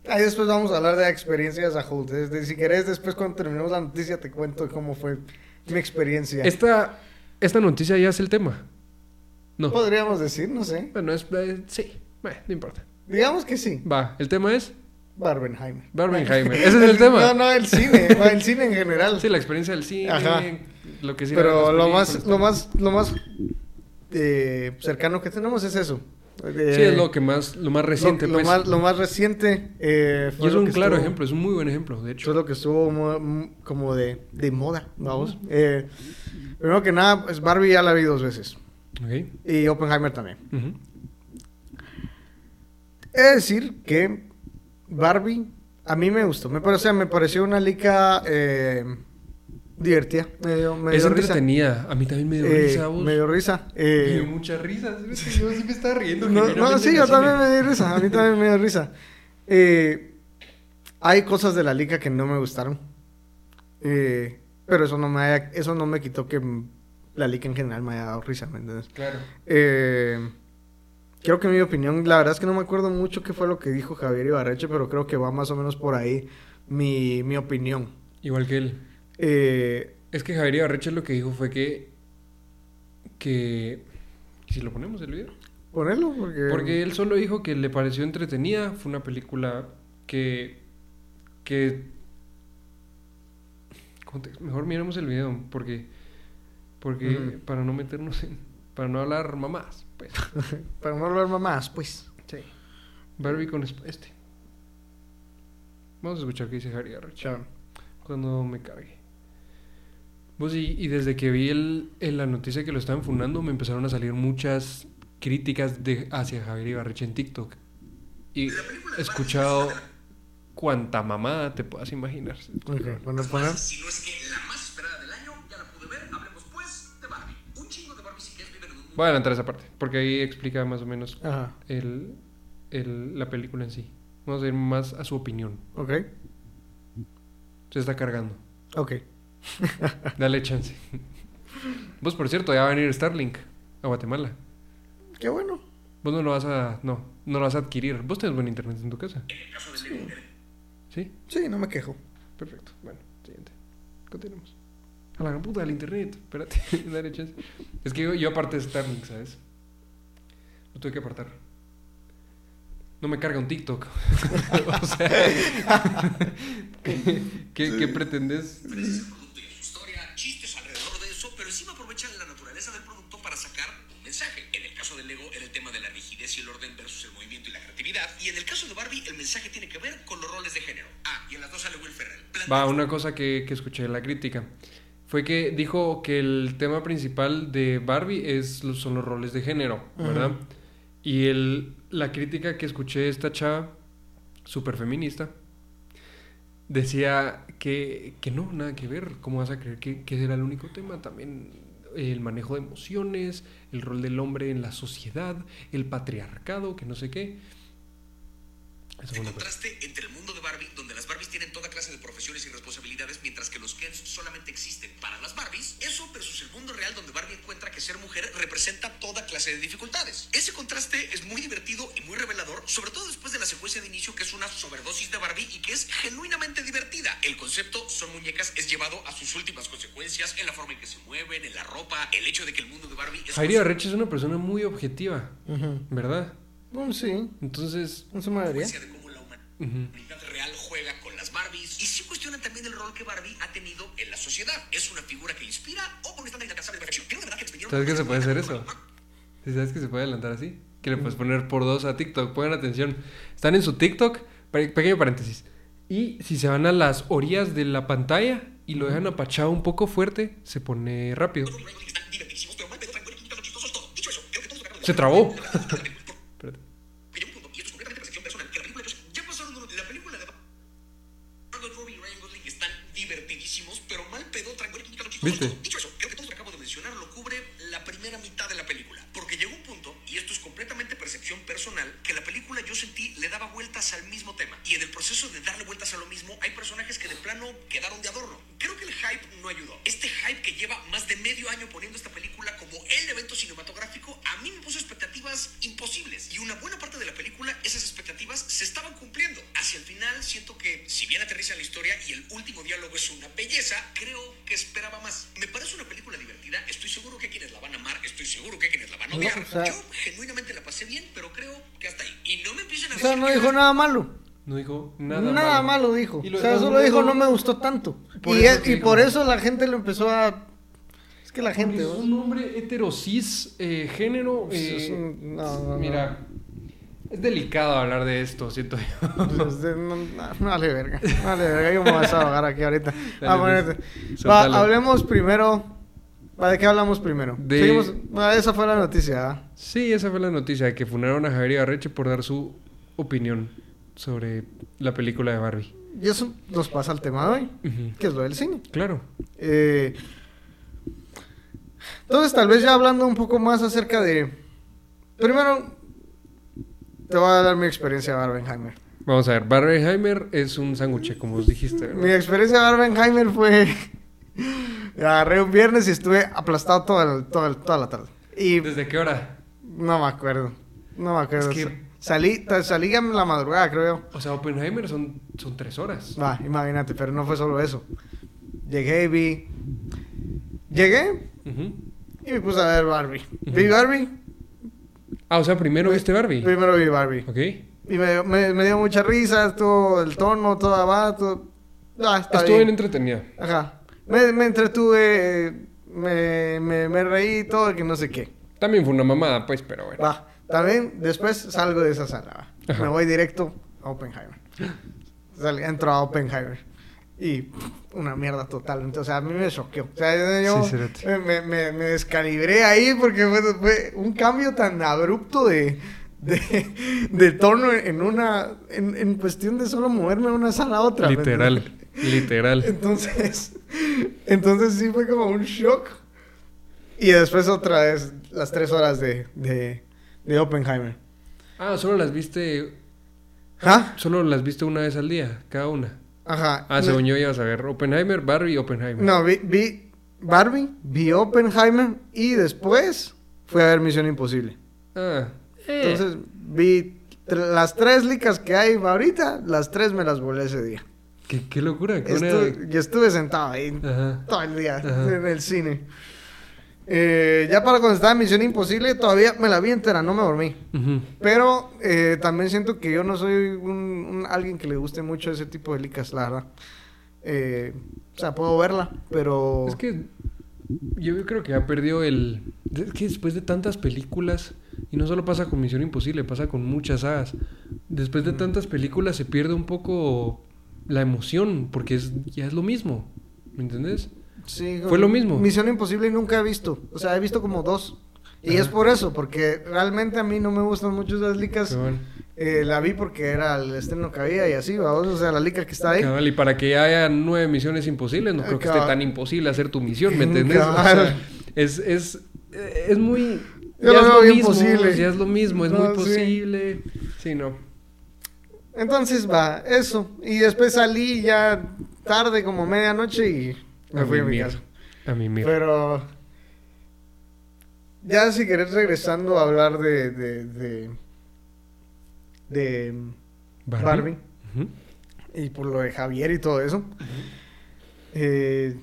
Ahí después vamos a hablar de experiencias a Holt. Desde- si querés, después cuando terminemos la noticia te cuento cómo fue mi experiencia. Esta, esta noticia ya es el tema. No. Podríamos decir, no sé. Bueno, es, eh, sí. Bueno, no importa. Digamos que sí. Va, el tema es Barbenheimer. Barbenheimer. Ese es el tema. No, no, el cine. [LAUGHS] el cine en general. Sí, la experiencia del cine, Ajá. lo que Pero lo más, lo más, lo más eh, cercano que tenemos es eso. Sí, es lo que más, lo más reciente, lo, pues. más, lo más reciente eh, y fue es un claro estuvo- ejemplo, es un muy buen ejemplo, de hecho. Es lo que estuvo mo- como de, de moda, vamos. Eh, primero que nada, pues Barbie ya la vi dos veces. Ok. Y Oppenheimer también. De decir que Barbie a mí me gustó. Me pareció, me pareció una lica eh, divertida. Me dio, me Es dio risa. entretenida. A mí también me dio Eh, risa, vos. me dio risa. Me dio Eh, mucha risa. Yo sí me estaba riendo. no, no, sí, yo también me dio risa. A mí también me dio risa. Eh, hay cosas de la liga que no me gustaron. Eh, pero eso no me haya- eso no me quitó que la liga en general me haya dado risa, ¿me entiendes? Claro. Eh, creo que mi opinión, la verdad es que no me acuerdo mucho qué fue lo que dijo Javier Ibarreche, pero creo que va más o menos por ahí mi, mi opinión. Igual que él. Eh, Es que Javier Ibarreche lo que dijo fue que. que. Si lo ponemos el video. ponerlo, porque... Porque él solo dijo que le pareció entretenida. Fue una película que. que. ¿cómo te- Mejor miremos el video. Porque. Porque. Para no meternos en. Para no hablar mamás. Pues. [LAUGHS] Para no hablar más, pues. Sí. Barbie con este. Vamos a escuchar qué dice Javier Ibarreche. Chao. cuando me cargue. Pues y, y desde que vi el, la noticia que lo estaban fundando, me empezaron a salir muchas críticas de, hacia Javier Ibarreche en TikTok. Y he escuchado cuánta mamada te puedas imaginar. Ok, bueno, poner... Si no es que la Voy a adelantar esa parte, porque ahí explica más o menos el, el- la película en sí. Vamos a ir más a su opinión. ok, Se está cargando. ok. [LAUGHS] Dale chance. Vos, por cierto, ya va a venir Starlink a Guatemala. Qué bueno. Vos no lo vas a. No, no lo vas a adquirir. Vos tenés buen internet en tu casa. ¿Sí? Sí, no me quejo. Perfecto. Bueno, siguiente. Continuemos. A la gran puta del internet. Espérate, [LAUGHS] dale chance. Es que yo, yo aparte de Starlink, ¿sabes? Lo tuve que apartar. No me carga un TikTok. [LAUGHS] o sea. [LAUGHS] ¿qué, qué, qué pretendes? Diferencias del producto y su historia, chistes alrededor de eso, pero encima aprovechan la naturaleza del producto para sacar un mensaje. En el caso del Lego era el tema de la rigidez y el orden versus el movimiento y la creatividad. Y en el caso de Barbie, el mensaje tiene que ver con los roles de género. Ah, y en las dos sale Will Ferrell. Va, una cosa que, que escuché en la crítica fue que dijo que el tema principal de Barbie es, los- son los roles de género, ¿verdad? Y el, la crítica que escuché de esta chava, súper feminista, decía que, que no, nada que ver. ¿Cómo vas a creer que, que era el único tema? También el manejo de emociones, el rol del hombre en la sociedad, el patriarcado, que no sé qué. Fue El contraste entre el mundo de Barbie, donde las Barbies tienen toda clase de profesiones y responsabilidades, mientras que los Kens solamente existen para las Barbies, eso versus el mundo real donde Barbie encuentra que ser mujer representa toda clase de dificultades. Ese contraste es muy divertido y muy revelador, sobre todo después de la secuencia de inicio que es una sobredosis de Barbie y que es genuinamente divertida. El concepto son muñecas es llevado a sus últimas consecuencias en la forma en que se mueven, en la ropa, el hecho de que el mundo de Barbie es Jairi Arreche es una persona muy objetiva, ¿verdad? Bueno, sí, Entonces, en su mayoría. de cómo la humanidad ujú, real juega con las Barbies y sí cuestionan también el rol que Barbie ha tenido en la sociedad. ¿Es una figura que inspira o con de perfección? Creo de verdad que despidieron ¿sabes que se puede hacer eso? ¿Sí ¿Sabes que se puede adelantar así? Que le puedes poner por dos a TikTok. Pongan atención. Están en su TikTok. pe- Pequeño paréntesis. Y si se van a las orillas de la pantalla y lo dejan apachado un poco fuerte, se pone rápido. Están divertidísimos, pero mal pedo, tan buenos, tan chistosos, todo. Dicho eso, creo que todos sacaron de Se trabó. Espérate. Espérate. Me llegó un punto, y esto es completamente percepción personal, que la Dicho eso, creo que todo lo que acabo de mencionar lo cubre la primera mitad de la película. Porque llegó un punto, y esto es completamente percepción personal, que la película yo sentí le daba vueltas al mismo tema. Y en el proceso de darle vueltas a lo mismo, hay personajes que de plano quedaron de adorno. Creo que el hype no ayudó. Este hype que lleva más de medio año poniendo esta película como el evento cinematográfico, a mí me puso expectativas imposibles. Y una buena parte de la película, esas expectativas se estaban cumpliendo. Hacia el final, siento que, si bien aterriza la historia y el último diálogo es una belleza, creo que esperaba más. Me parece una película divertida. Estoy seguro que hay quienes la van a amar, estoy seguro que hay quienes la van a No, odiar. o sea- yo genuinamente la pasé bien, pero creo que hasta ahí. Y no me empiecen a O sea, decir no que- dijo nada malo. No dijo nada, Nada, malo. dijo. O sea, solo dijo no me gustó tanto. Por y es- y dijo. por eso la gente lo empezó a... Es que la gente... Es un hombre heterosis, eh, género. Es eh, un- no, no, no. Mira, es delicado hablar de esto, siento yo. Pues, no, vale verga. No vale verga. Yo me voy a ahogar aquí ahorita. [LAUGHS] Dale, Ah, pues, va, suéltalo. hablemos primero... ¿Va, ¿De qué hablamos primero? De- Seguimos- ah, esa fue la noticia. ¿ah? Sí, esa fue la noticia, de que funaron a Javier Ibarreche por dar su opinión sobre la película de Barbie. Y eso nos pasa al tema de hoy, que es lo del cine. Claro. Eh, entonces, tal vez ya hablando un poco más acerca de... Primero, te voy a dar mi experiencia de Barbenheimer. Vamos a ver, Barbenheimer es un sándwich, como os dijiste, ¿verdad? Mi experiencia de Barbenheimer fue... [LAUGHS] Agarré un viernes y estuve aplastado el- toda, el- toda la tarde. Y ¿Desde qué hora? no me acuerdo. No me acuerdo. Es que- Salí, salí en la madrugada, creo yo. O sea, Oppenheimer son, son tres horas. Va, imagínate, pero no fue solo eso. Llegué y vi... Llegué y me puse a ver Barbie. Vi. Barbie, Ah, o sea, primero viste Barbie. primero vi Barbie. Ok. Y me, me, me dio mucha risa, todo el tono, todo abajo. Ah, está Estuvo bien bien. entretenida. Ajá. Me, me entretuve, me, me, me reí, todo, que no sé qué. También fue una mamada, pues, pero bueno. Va. También después salgo de esa sala. Ajá. Me voy directo a Oppenheimer. Salí- entro a Oppenheimer. Y una mierda total. Entonces, a mí me choqueó. O sea, yo Sí, cerote. me, me, me descalibré ahí porque fue, fue un cambio tan abrupto de, de, de tono en una... En, en cuestión de solo moverme de una sala a otra. ¿me Literal, literal. Entonces, entonces sí fue como un shock. Y después otra vez las tres horas de, de, de Oppenheimer. Ah, solo las viste. ¿Ah? Solo las viste una vez al día, cada una. Ajá. Ah, no, según yo ibas a ver Oppenheimer, Barbie y Oppenheimer. no, vi, vi Barbie, vi Oppenheimer y después fui a ver Misión Imposible. Ah, eh. Entonces vi las tres licas que hay ahorita, las tres me las volé ese día. qué, qué locura. Estuve, y estuve sentado ahí Ajá. todo el día Ajá. en el cine. Eh, ya para cuando estaba en Misión Imposible, todavía me la vi entera, no me dormí. Pero eh, también siento que yo no soy un, un- alguien que le guste mucho ese tipo de licas, la verdad. Eh, o sea, puedo verla, pero... Es que yo creo que ha perdido el... Es que después de tantas películas, y no solo pasa con Misión Imposible, pasa con muchas sagas, después de tantas películas se pierde un poco la emoción, porque es, ya es lo mismo, ¿me entendés? Sí, Fue lo mismo. Misión Imposible nunca he visto. O sea, he visto como dos. Y Ajá. es por eso, porque realmente a mí no me gustan mucho esas licas. Eh, la vi porque era el estreno que había y así, vamos. O sea, la lica que está ahí. Cabal, y para que haya nueve misiones imposibles, no creo que esté tan imposible hacer tu misión, ¿me [LAUGHS] entendés? O Cabal. sea, es, es, es muy... Yo ya lo es veo lo mismo. Ya es lo mismo, es No, muy sí. posible. Sí, no. Entonces va, eso. Y después salí ya tarde, como medianoche, y me fui a mi casa. A mí mira. Pero ya si querés regresando a hablar de de de, de Barbie. Y por lo de Javier y todo eso. eh,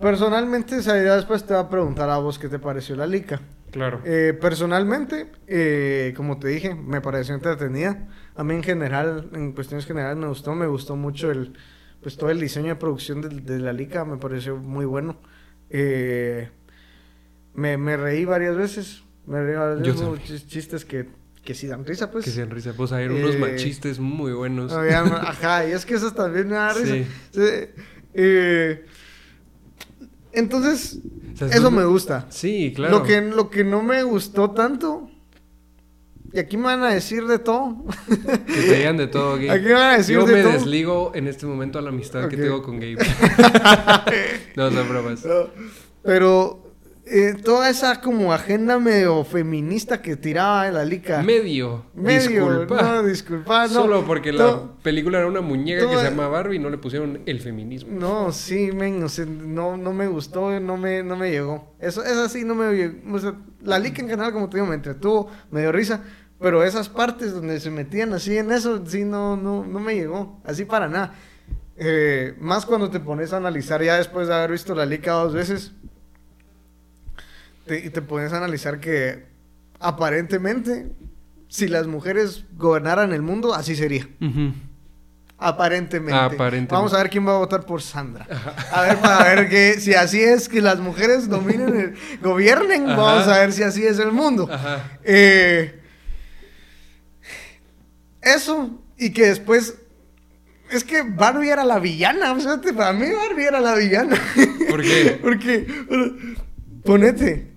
personalmente, sea, ya después te va a preguntar a vos qué te pareció la lica. Claro. Eh, personalmente, eh, como te dije, me pareció entretenida. A mí en general, en cuestiones generales me gustó, me gustó mucho el, pues todo el diseño de producción de, de la lica, me pareció muy bueno. Eh, me, me reí varias veces, me reí varias veces, chistes que, que sí dan risa, pues. que sean risa. Vos a ver unos Eh, machistes muy buenos. Ajá, y es que esas también me dan risa. Sí. Sí, eh, entonces, O sea, eso me gusta. Sí, claro. Lo, que, lo que no me gustó tanto Y aquí me van a decir de todo. Que te digan de todo, Gabe. Aquí me van a decir Yo de me todo. desligo en este momento a la amistad que tengo con Gabe. [LAUGHS] no, son bromas. No, Pero eh, toda esa como agenda medio feminista que tiraba la lica. Medio. Medio, Disculpa. no, disculpa, no. Solo porque la película era una muñeca que se llama Barbie y no le pusieron el feminismo. No, sí, men, o sea, no, no me gustó, no me, no me llegó. Eso, eso sí, no me llegó. O sea, la lica en general, como te digo, me entretuvo, me dio risa. Pero esas partes donde se metían así en eso, sí, no, no, no me llegó. Así para nada. Eh, más cuando te pones a analizar ya después de haber visto la lica dos veces. Te, y te pones a analizar que aparentemente, si las mujeres gobernaran el mundo, así sería. Ujú. Aparentemente. Aparentemente. Vamos a ver quién va a votar por Sandra. A ver, para ver que si así es que las mujeres dominen, el- gobiernen, Ajá. vamos a ver si así es el mundo. Ajá. Eh, eso, y que después. Es que Barbie era la villana. O sea, para mí Barbie era la villana. [LAUGHS] ¿Por qué? [LAUGHS] Porque, ponete.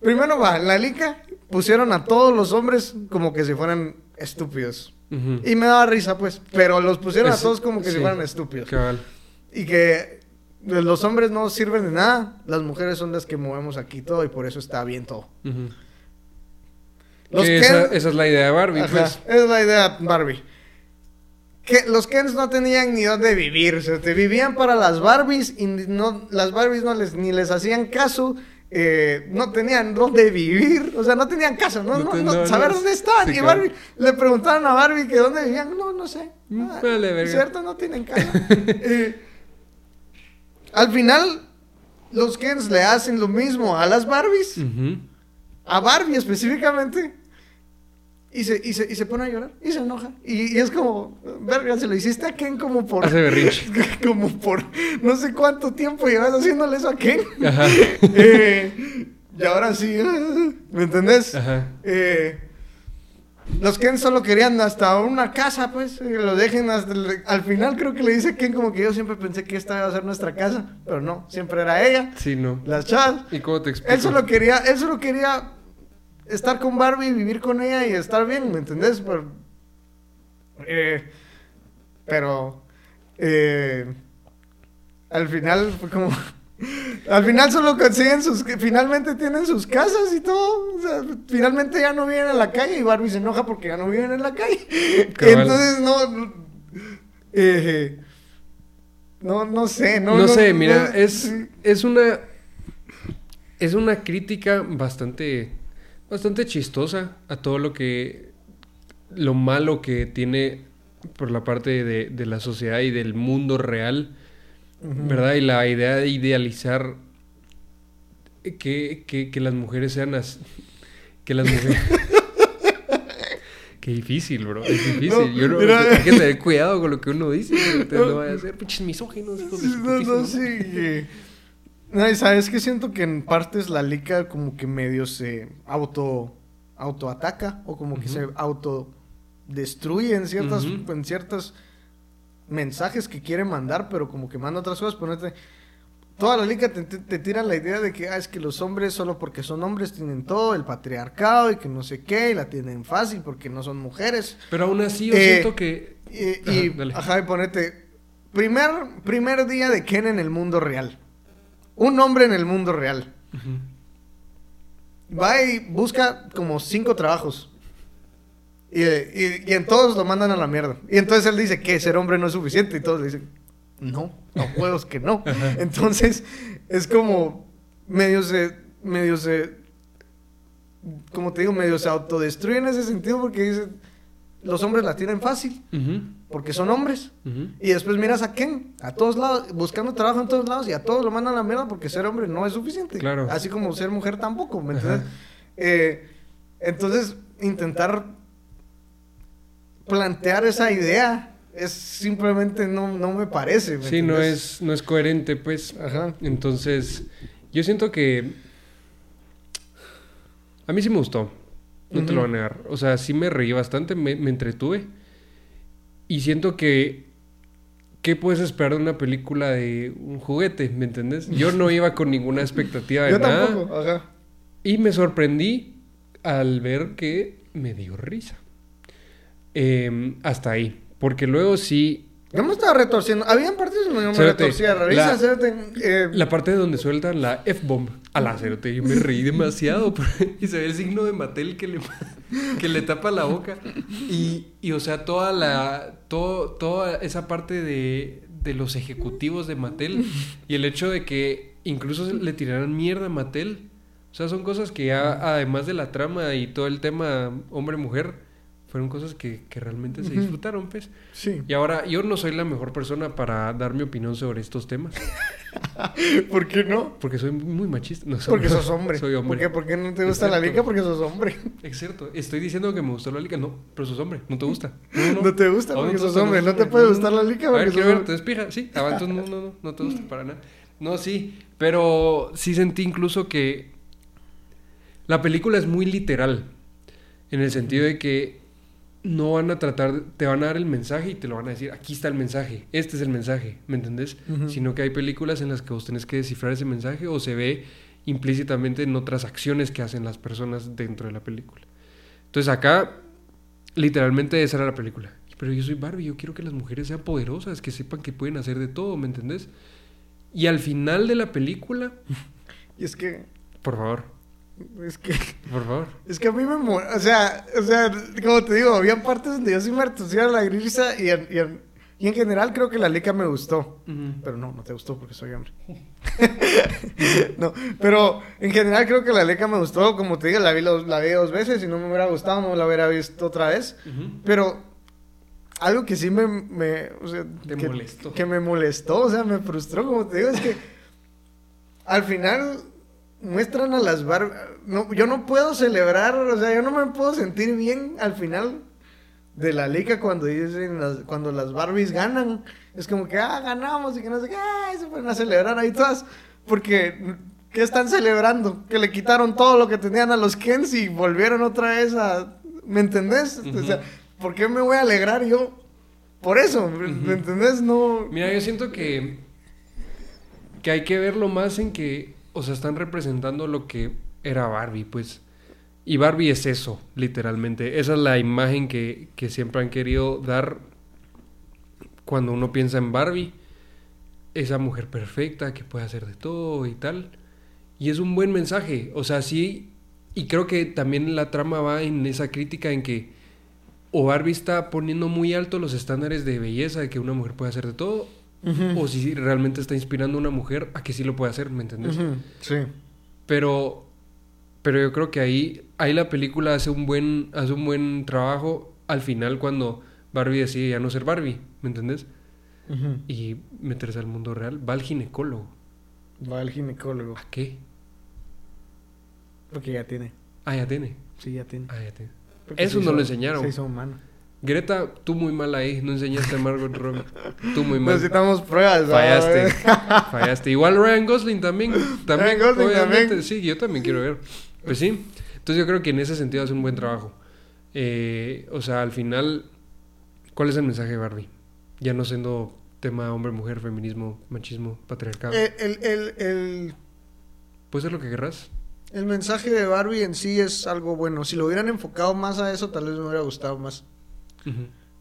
Primero va, la lica pusieron a todos los hombres como que si fueran estúpidos. Y me daba risa, pues. Pero los pusieron Es- a todos como que si sí. fueran estúpidos. Cabal. Y que los hombres no sirven de nada. Las mujeres son las que movemos aquí todo y por eso está bien todo. Los Ken- esa, esa es la idea de Barbie, Ajá, pues. esa es la idea, Barbie. Que los Kens no tenían ni dónde vivir. O sea, te vivían para las Barbies y no, las Barbies no les, ni les hacían caso. eh, no tenían dónde vivir. O sea, no tenían casa. No, No saber dónde estaban. sí, y claro. Barbie le preguntaban a Barbie que dónde vivían. No, no sé. Mm, Ah, vale. ¿Cierto? No tienen casa. [LAUGHS] Eh, al final, los Kens le hacen lo mismo a las Barbies a Barbie específicamente. Y se, y, se, y se pone a llorar y se enoja. Y, y es como, verga, se lo hiciste a Ken como por. Hace berrinche. [LAUGHS] como por no sé cuánto tiempo llevas haciéndole eso a Ken. Ajá. [LAUGHS] Eh, y ahora sí, [LAUGHS] ¿me entendés? Ajá. Eh, los Ken solo querían hasta una casa, pues, y lo dejen hasta el- al final creo que le dice Ken como que yo siempre pensé que esta iba a ser nuestra casa, pero no, siempre era ella, Sí, no. las chavas. ¿Y cómo te explico? Él solo quería, él solo quería estar con Barbie, vivir con ella y estar bien, ¿me entendés? Pero, eh, pero eh, al final fue como, [LAUGHS] al final solo consiguen sus, finalmente tienen sus casas y todo, o sea, finalmente ya no viven en la calle y Barbie se enoja porque ya no viven en la calle. [LAUGHS] Cabal. Entonces no, no, eh, no, no sé, no, No, sé, mira, no- es, es una. Es una crítica bastante. Bastante chistosa a todo lo que. Lo malo que tiene por la parte de, de la sociedad y del mundo real, ¿verdad? Y la idea de idealizar que, que, que las mujeres sean así. Que las mujeres. [LAUGHS] Qué difícil, bro. Es difícil. No, Yo no, mira. hay que tener cuidado con lo que uno dice. No, [LAUGHS] no vaya a ser pinches misóginos, No, no, sí. No, y sabes que siento que en partes la lica como que medio se auto autoataca o como que se autodestruye en ciertas en ciertos mensajes que quiere mandar, pero como que manda otras cosas, ponete Toda la liga te, te, te tiran la idea de que ah, es que los hombres solo porque son hombres tienen todo, el patriarcado y que no sé qué, y la tienen fácil porque no son mujeres. Pero aún así yo Eh, siento que... Y, Ajá, y dale. ajá, y ponete. Primer, primer día de Ken en el mundo real. Un hombre en el mundo real. Va y busca como cinco trabajos. Y, y- y en todos lo mandan a la mierda. Y entonces él dice que ser hombre no es suficiente. Y todos le dicen, no, no [LAUGHS] huevos que no. Entonces es como medio se, medio se, como te digo, medio se autodestruye en ese sentido porque dicen, los hombres la tienen fácil porque son hombres. Y después miras a Ken, a todos lados, buscando trabajo en todos lados y a todos lo mandan a la mierda porque ser hombre no es suficiente. Claro. Así como ser mujer tampoco, ¿me entiendes? Eh, entonces, intentar plantear esa idea es simplemente no, no me parece. ¿me Sí, no es, no es coherente, pues. Ajá. Entonces, yo siento que... A mí sí me gustó. No te lo voy a negar. O sea, sí me reí bastante, me, me entretuve. Y siento que... ¿Qué puedes esperar de una película de un juguete? ¿Me entendés? Yo no [LAUGHS] iba con ninguna expectativa de Yo nada. tampoco, ajá. Y me sorprendí al ver que me dio risa. Eh, hasta ahí. Porque luego sí. Yo me estaba retorciendo. Habían partes donde yo me retorcía. la- cerote, eh, La parte donde sueltan la F-bomb a la cerote, yo me reí demasiado. [LAUGHS] y se ve el signo de Mattel que le, [LAUGHS] que le tapa la boca. [LAUGHS] Y, y, o sea, toda la. Todo, toda esa parte de, de los ejecutivos de Mattel. Y el hecho de que incluso le tiraran mierda a Mattel. O sea, son cosas que ya, además de la trama y todo el tema hombre-mujer, fueron cosas que, que realmente se disfrutaron, pues. Sí. Y ahora, yo no soy la mejor persona para dar mi opinión sobre estos temas. [LAUGHS] ¿Por qué no? Porque soy muy machista. No, soy- Porque sos hombre. Soy hombre. ¿Por qué, ¿Por qué no te gusta la Exacto. liga? Porque sos hombre. Es cierto. Estoy diciendo que me gustó la liga. No, pero sos hombre. No te gusta. [LAUGHS] No, No te gusta porque sos hombre. No te puede gustar la liga A ver, porque sos ver, ¿te despija? Sí. Entonces no, no, no. No te gusta para nada. No, sí. Pero sí sentí incluso que la película es muy literal. En el sentido de que no van a tratar, te van a dar el mensaje y te lo van a decir, aquí está el mensaje, este es el mensaje, ¿me entendés? Sino que hay películas en las que vos tenés que descifrar ese mensaje o se ve implícitamente en otras acciones que hacen las personas dentro de la película. Entonces acá, literalmente esa era la película. Pero yo soy Barbie, yo quiero que las mujeres sean poderosas, que sepan que pueden hacer de todo, ¿me entendés? Y al final de la película, [LAUGHS] Y es que. por favor, Es que. por favor. Es que a mí me O sea, o sea, como te digo, había partes donde yo sí me retorcía la risa y en, y, en, y en general creo que la liga me gustó. Pero no, no te gustó porque soy hombre. [LAUGHS] no, pero en general creo que la leca me gustó. Como te digo, la vi, los- la vi dos veces y no me hubiera gustado, no la hubiera visto otra vez. Pero algo que sí me, me o sea, Te que, molestó. que me molestó, o sea, me frustró, como te digo, es que al final muestran a las Barbie. No, yo no puedo celebrar, o sea, yo no me puedo sentir bien al final de la liga cuando dicen las, cuando las Barbies ganan. Es como que, ah, ganamos y que no sé qué, ah, se pueden a celebrar ahí todas. Porque, ¿qué están celebrando? Que le quitaron todo lo que tenían a los Kens y volvieron otra vez a. ¿Me entendés? O sea, ¿por qué me voy a alegrar yo por eso? ¿Me entendés? No. Mira, yo siento que, que hay que verlo más en que, o sea, están representando lo que era Barbie, pues. Y Barbie es eso, literalmente. Esa es la imagen que, que siempre han querido dar cuando uno piensa en Barbie. Esa mujer perfecta que puede hacer de todo y tal. Y es un buen mensaje. O sea, sí. Y creo que también la trama va en esa crítica en que o Barbie está poniendo muy alto los estándares de belleza de que una mujer puede hacer de todo, O si realmente está inspirando a una mujer a que sí lo puede hacer, ¿me entiendes? Ujú, Sí. Pero, pero yo creo que ahí, ahí la película hace un buen, hace un buen trabajo al final cuando Barbie decide ya no ser Barbie, ¿me entiendes? Ujú. Y meterse al mundo real, va al ginecólogo. Va al ginecólogo. ¿A qué? Porque ya tiene. Ah, ya tiene. Sí, ya tiene. Ah, ya tiene. Porque Eso no lo enseñaron. Se hizo humano. Greta, tú muy mal ahí, no enseñaste a Margot Robbie. Tú muy mal. Necesitamos pruebas. Fallaste. [LAUGHS] Fallaste. Igual Ryan Gosling también. también Ryan Gosling obviamente. también. Sí, yo también quiero ver. Pues sí. Entonces yo creo que en ese sentido hace un buen trabajo. Eh, o sea, al final, ¿cuál es el mensaje de Barbie? Ya no siendo tema hombre-mujer, feminismo, machismo, patriarcado. El, el, el, el, Puede ser lo que querrás. el mensaje de Barbie en sí es algo bueno. Si lo hubieran enfocado más a eso, tal vez me hubiera gustado más.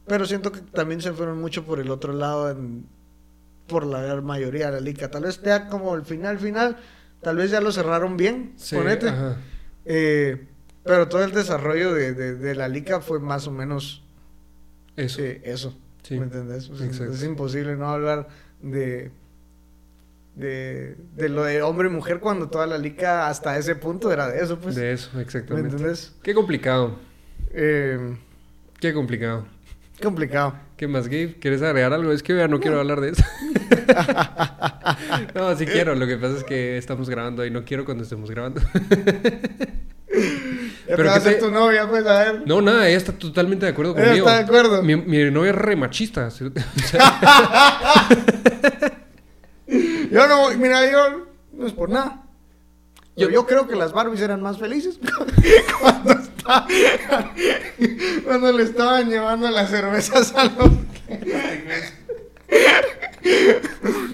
Pero siento que también se fueron mucho por el otro lado, en- por la gran mayoría de la liga. Tal vez sea como el final, final. Tal vez ya lo cerraron bien, Sí, ponete. Eh, pero todo el desarrollo de, de, de la liga fue más o menos Eso. eh, eso. Sí. ¿Me entendés? O sea, Exacto. es imposible no hablar de, de, de lo de hombre y mujer cuando toda la liga hasta ese punto era de eso, pues. de eso, ¿Me exactamente. entendés? Qué complicado. Eh, Qué complicado. complicado. ¿Qué más, Gabe? ¿Quieres agregar algo? Es que ya no quiero hablar de eso. [LAUGHS] no, sí quiero. Lo que pasa es que estamos grabando y no quiero cuando estemos grabando. [LAUGHS] Pero te va a ¿qué ser te- tu novia, pues, a ver. No, nada, ella está totalmente de acuerdo Ella conmigo. está de acuerdo. Mi, mi novia es re machista. [LAUGHS] Yo no, mira, yo no es por nada. Yo, Yo- creo que las Barbies eran más felices cuando, [LAUGHS] cuando le estaban llevando las cervezas a los...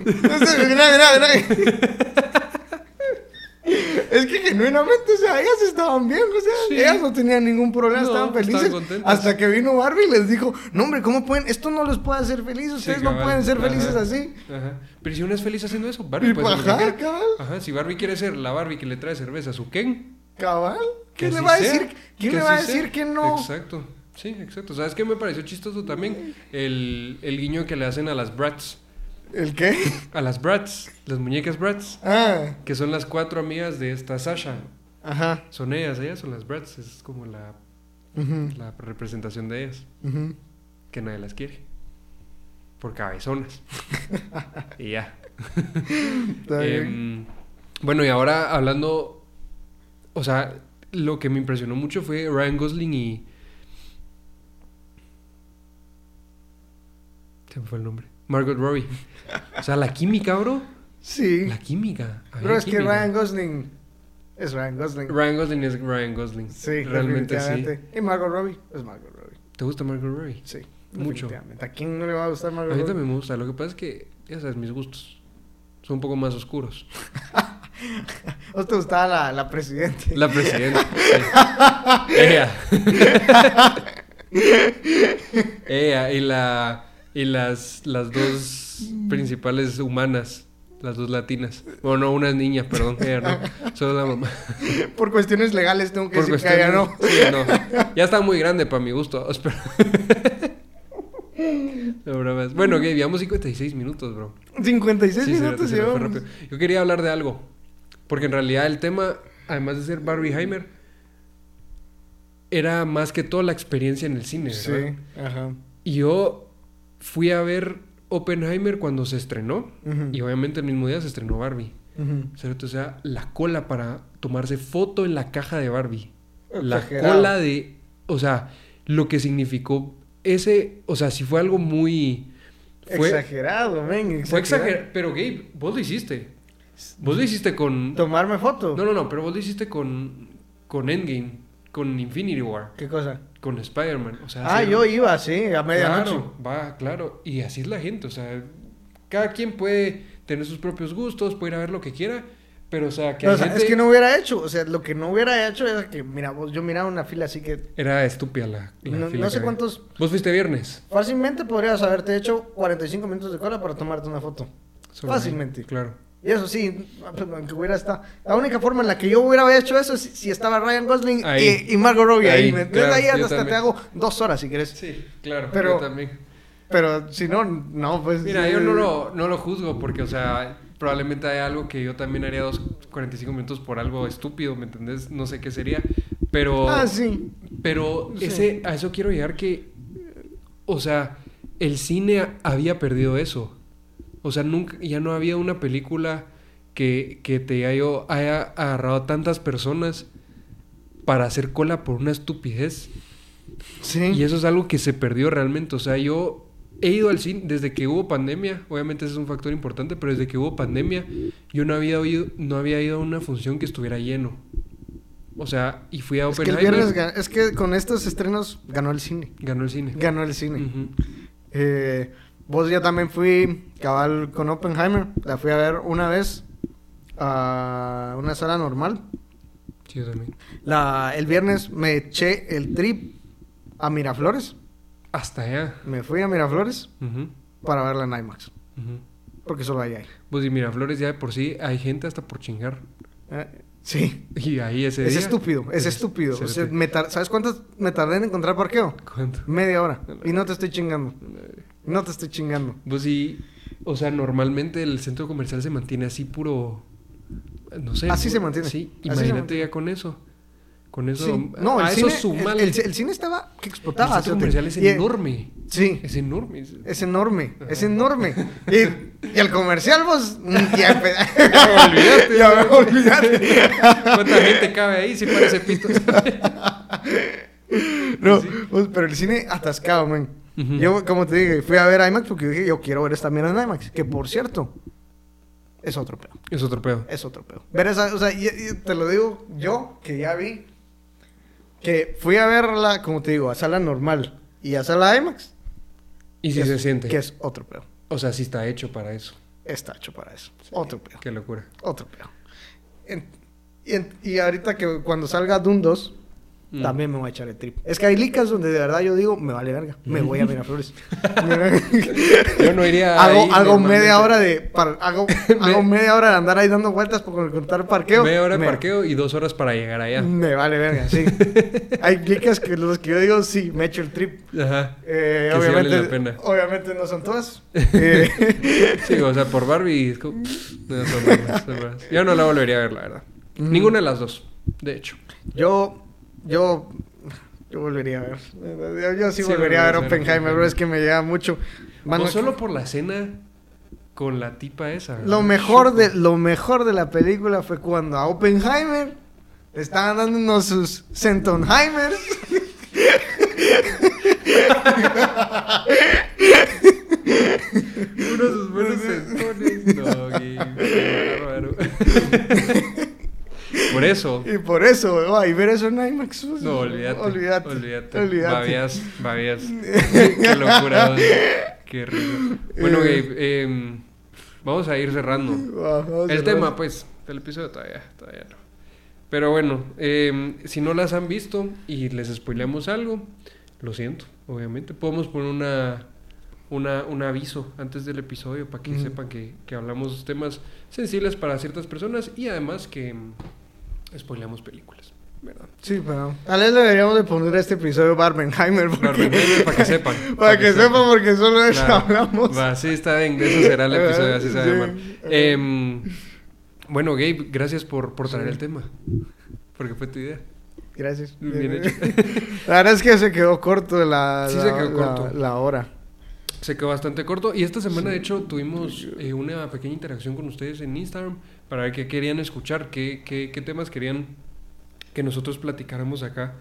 Entonces, mira, mira, mira. Es que genuinamente, o sea, ellas estaban bien, o sea, Sí. ellas no tenían ningún problema, No, estaban felices. hasta que vino Barbie y les dijo, no hombre, ¿cómo pueden? Esto no los puede hacer felices, ustedes no pueden ser Ajá. felices así. Ajá. Pero si uno es feliz haciendo eso, Barbie puede ser ajá. Ajá, si Barbie quiere ser la Barbie que le trae cerveza a su Ken, Cabal. ¿Quién le va a decir, ¿quién le va a decir que no? Exacto. Sí, exacto. ¿Sabes qué me pareció chistoso también? El, el guiño que le hacen a las Brats. ¿El qué? A las Brats, las muñecas Brats, Ah, que son las cuatro amigas de esta Sasha. ajá. Son ellas, ellas son las Brats, es como la, la representación de ellas, ujú. que nadie las quiere. Por cabezonas. [LAUGHS] y ya. Está [LAUGHS] bien. Em, bueno, y ahora hablando, o sea, lo que me impresionó mucho fue Ryan Gosling y... Se me fue el nombre. Margot Robbie. O sea, la química, bro. Sí. La química. había Pero es que. Ryan Gosling es Ryan Gosling. Ryan Gosling es Ryan Gosling. Sí, realmente sí. Y Margot Robbie es Margot Robbie. ¿Te gusta Margot Robbie? Sí. Mucho. ¿A quién no le va a gustar A Margot mí Robbie? también me gusta. Lo que pasa es que, ya sabes, mis gustos son un poco más oscuros. [LAUGHS] [LAUGHS] ¿O te gustaba la, la presidente? La presidenta. sí. [LAUGHS] Ella. [LAUGHS] Ella y la y las las dos principales humanas, las dos latinas. Bueno, no, una es niña, perdón, ella no, solo la mamá. Por cuestiones legales tengo que Por decir que ella no. sí, no. Ya está muy grande para mi gusto. espera. No. Bueno, que llevamos 56 minutos, bro. 56 Sí, minutos. Yo quería hablar de algo. Porque en realidad el tema, además de ser Barbieheimer, era más que todo la experiencia en el cine. ¿verdad? Sí, ajá. Y yo fui a ver Oppenheimer cuando se estrenó. Y obviamente el mismo día se estrenó Barbie. ¿Cierto? O sea, la cola para tomarse foto en la caja de Barbie. La cola de. O sea, lo que significó ese. O sea, si fue algo muy. Fue, exagerado, men. fue exagerado. exagerado. Pero Gabe, vos lo hiciste. Vos lo hiciste con. Tomarme foto. No, no, no, pero vos lo hiciste con. Con Endgame. Con Infinity War. ¿Qué cosa? Con Spider-Man. O sea, Ah, yo iba, sí, a medianoche. Claro, va, claro. Y así es la gente. O sea, cada quien puede tener sus propios gustos, puede ir a ver lo que quiera. Pero, o sea, que No, hay o sea, gente- es que no hubiera hecho, o sea, lo que no hubiera hecho es que, mira, vos, yo miraba una fila así que Era estúpida la, la no, fila no sé que cuántos, ¿Vos fuiste viernes? fácilmente podrías haberte hecho 45 minutos de cola para tomarte una foto. Solo Fácilmente. ahí, Claro. Y eso sí, pues, aunque hubiera estado. La única forma en la que yo hubiera hecho eso es si, estaba Ryan Gosling Ahí. y, y Margot Robbie ahí. Ahí, ¿me entiendes? claro, ahí hasta también. te hago dos horas si quieres. Sí, claro. Pero- yo también. Pero si no, no, pues. Mira, eh, yo no lo, no lo juzgo porque, o sea, probablemente hay algo que yo también haría dos 45 minutos por algo estúpido, ¿me entendés? No sé qué sería. Pero. Ah, sí. Pero Sí. ese, a eso quiero llegar que, o sea, el cine había perdido eso. O sea, nunca, ya no había una película que, que te haya, haya agarrado a tantas personas para hacer cola por una estupidez. Sí. Y eso es algo que se perdió realmente. O sea, yo he ido al cine desde que hubo pandemia. Obviamente ese es un factor importante, pero desde que hubo pandemia, yo no había, oído, no había ido a una función que estuviera lleno. O sea, y fui a Es que, el Oppenheimer. es que con estos estrenos ganó el cine. Ganó el cine. Ganó el cine. Eh, vos yo también fui cabal con Oppenheimer. La fui a ver una vez a una sala normal. Sí, yo también. La, el viernes me eché el trip a Miraflores. Hasta allá. Me fui a Miraflores para verla en IMAX. Porque solo ahí hay. Pues y Miraflores ya de por sí hay gente hasta por chingar. Eh, sí. [LAUGHS] Y ahí ese Es día- estúpido, es es- estúpido. O sea, cérate. me ¿Sabes cuánto me tardé en encontrar parqueo? ¿Cuánto? Media hora. [LAUGHS] Y no te estoy chingando. No te estoy chingando. Pues sí, o sea, normalmente el centro comercial se mantiene así puro, no sé. Así se mantiene. Sí, Así imagínate mantiene. ya con eso. Con eso, Sí. No, a el eso cine, el, el- el cine estaba que el explotaba. centro cerote. comercial es Y- enorme. Sí. Es enorme. es- enorme, es enorme. Y, y el comercial, vos, [LAUGHS] mm, ya, olvidaste. ya me olvidaste. ¿Cuánta gente cabe ahí? Sí parece pito. No, pues, pero el cine atascado, man. Ujú. Yo, como te dije, fui a ver IMAX porque dije, yo quiero ver esta mierda en IMAX. Que por cierto, es otro pedo. es otro pedo. Es otro pedo. Ver esa, o sea, y- y te lo digo yo, que ya vi, que fui a verla, como te digo, a sala normal y a sala IMAX. Y si que se es- siente. Que es otro pedo. O sea, sí está hecho para eso. Está hecho para eso. Otro pedo. Qué locura. Otro pedo. En- Y, en- y ahorita que cuando salga Doom 2, Mm. también me voy a echar el trip. Es que hay licas donde de verdad yo digo, me vale verga, me voy a Miraflores. [LAUGHS] Yo no iría [LAUGHS] hago ahí hago media hora de hago, [LAUGHS] hago media hora de andar ahí dando vueltas por contar parqueo. Media hora de me, parqueo y dos horas para llegar allá. Me vale verga, sí. hay licas que los que yo digo, sí, me echo el trip. Ajá. Eh, Que sí vale obviamente, la pena. obviamente no son todas. Eh, Sí, o sea, por Barbie. es como- no, son buenas, son buenas. Yo no la volvería a ver, la verdad. Mm. Ninguna de las dos, de hecho. yo, yo, yo volvería a ver. Yo, sí, Sí, volvería a ver Oppenheimer, bro. Es que me llega mucho. Mano, o solo por la cena con la tipa esa. Lo mejor de lo mejor de la película fue cuando a Oppenheimer le estaban dando unos sus Sentonheimers. [LAUGHS] Uno de sus buenos sentones. No, qué. [LAUGHS] Por eso. [LAUGHS] Y por eso, y ver eso en IMAX. pues, No, olvídate. Olvídate. Olvídate. olvídate. Babías, babías. [LAUGHS] Qué locura. Qué risa. Bueno, Gabe, em, vamos a ir cerrando. Vamos El tema, pues, del episodio todavía, todavía no. Pero bueno, em, si no las han visto y les spoileamos algo, lo siento, obviamente. Podemos poner una, una, un aviso antes del episodio para que sepan que, que hablamos temas sensibles para ciertas personas y además que em, spoileamos películas, ¿verdad? Sí, pero tal vez le deberíamos de poner a este episodio Barbenheimer. porque- Barbenheimer, para que sepan. [LAUGHS] Para que sepan, porque solo de eso Claro. hablamos. Va, sí, está bien, de eso será el [LAUGHS] episodio, así se va a llamar. Em, bueno, Gabe, gracias por, por traer Sí. el tema. Porque fue tu idea. Gracias. Bien hecho. [LAUGHS] La verdad es que se quedó corto la, Sí la, se quedó la- corto. la hora. Se quedó bastante corto. Y esta semana, de hecho, tuvimos eh, una pequeña interacción con ustedes en Instagram para ver qué querían escuchar, qué, qué, qué temas querían que nosotros platicáramos acá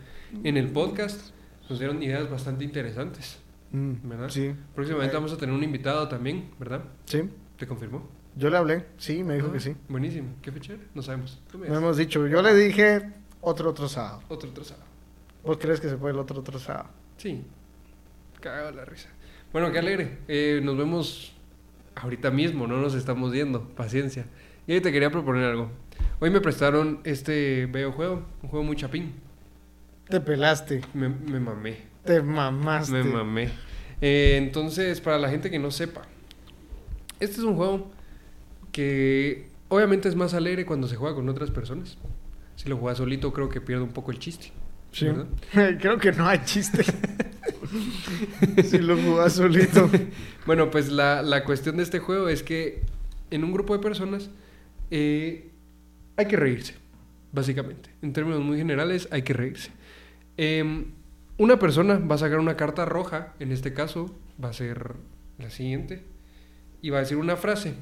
en el podcast. Nos dieron ideas bastante interesantes, Mm, ¿verdad? Sí. Próximamente vamos a tener un invitado también, ¿verdad? Sí. ¿Te confirmó? Yo le hablé. Sí, me dijo Ah, que sí. Buenísimo. ¿Qué fecha era? No sabemos. No hemos dicho. Yo le dije otro otro sábado. Otro, otro sábado. ¿Vos crees que se puede el otro otro sábado? Sí. Cagado la risa. Bueno, qué alegre. Eh, nos vemos ahorita mismo, no nos estamos viendo. Paciencia. Y ahí te quería proponer algo. Hoy me prestaron este videojuego, un juego muy chapín. Te pelaste. Me, me mamé. Te mamaste. Me mamé. Eh, entonces, para la gente que no sepa, este es un juego que obviamente es más alegre cuando se juega con otras personas. Si lo juegas solito, creo que pierde un poco el chiste. Sí. [LAUGHS] Creo que no hay chiste. [LAUGHS] si lo jugás solito. [LAUGHS] Bueno, pues la, la cuestión de este juego es que en un grupo de personas eh, hay que reírse, básicamente. En términos muy generales, hay que reírse. Em, una persona va a sacar una carta roja, en este caso va a ser la siguiente, y va a decir una frase.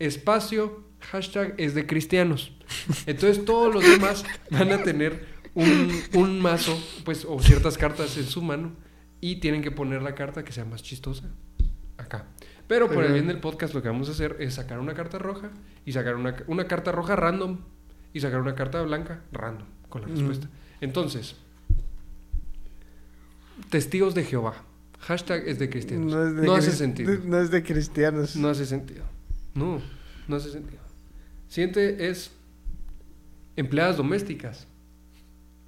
Espacio, hashtag es de cristianos. Entonces todos los demás van a tener un, un mazo, pues, o ciertas cartas en su mano, y tienen que poner la carta que sea más chistosa acá. Pero por el bien del podcast lo que vamos a hacer es sacar una carta roja y sacar una, una carta roja random y sacar una carta blanca random con la Mm. respuesta. Entonces, testigos de Jehová. Hashtag es de cristianos. No, es de hace sentido. No es de cristianos. No hace sentido. No, no hace sentido. Siguiente es empleadas domésticas.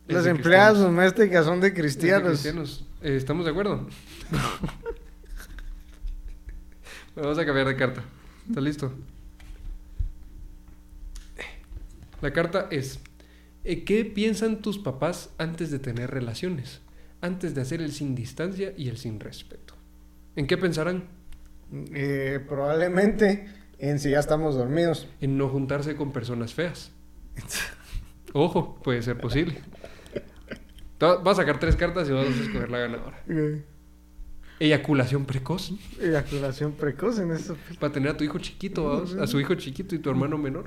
Es Las empleadas cristianos. domésticas son de cristianos. Eh, ¿Estamos de acuerdo? [LAUGHS] Vamos a cambiar de carta. ¿Está listo? La carta es, eh, ¿qué piensan tus papás antes de tener relaciones? Antes de hacer el sin distancia y el sin respeto. ¿En qué pensarán? Eh, probablemente en si ya estamos dormidos. En no juntarse con personas feas. [LAUGHS] Ojo, puede ser posible. Vas a sacar tres cartas y vas a escoger la ganadora. Eyaculación precoz. Eyaculación precoz en eso. Para tener a tu hijo chiquito, a su hijo chiquito y tu hermano menor.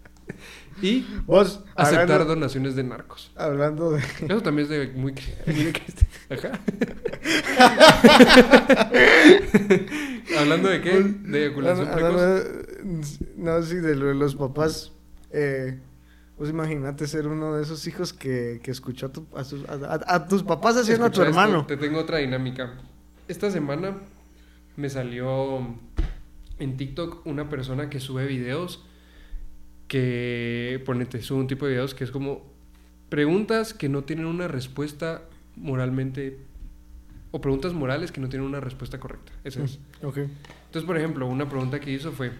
[LAUGHS] y Vos, aceptar hablando, donaciones de narcos. hablando de... Eso también es de muy. [LAUGHS] Ajá. [LAUGHS] Hablando de qué? De eyaculación precoz. No, sí, de lo de los papás. Eh, pues imagínate ser uno de esos hijos que, que escuchó a, tu- a sus- a- tus papás haciendo a tu esto, hermano. Te tengo otra dinámica. Esta semana me salió en TikTok una persona que sube videos que, ponete, subo un tipo de videos que es como preguntas que no tienen una respuesta moralmente, o preguntas morales que no tienen una respuesta correcta. Eso es. Ok. Entonces, por ejemplo, una pregunta que hizo fue,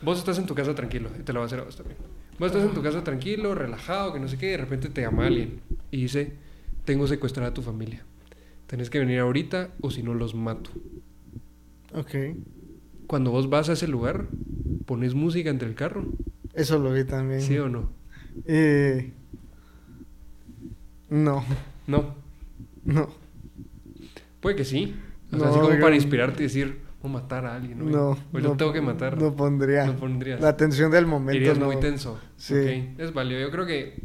vos estás en tu casa tranquilo, y te la voy a hacer a vos también. Vos estás en tu casa tranquilo, relajado, que no sé qué, y de repente te llama alguien y dice, tengo secuestrada a tu familia. Tenés que venir ahorita o si no los mato. Ok. Cuando vos vas a ese lugar, pones música entre el carro, Eso lo vi también. ¿sí o no? Eh, no, No, no, puede que sí. O sea, No, así como para inspirarte y decir, voy a matar a alguien. hoy. no. Hoy no, lo tengo que matar. No pondría. No pondrías. La tensión del momento. Irías no. muy tenso. Sí. Ok, Es válido. Yo creo que.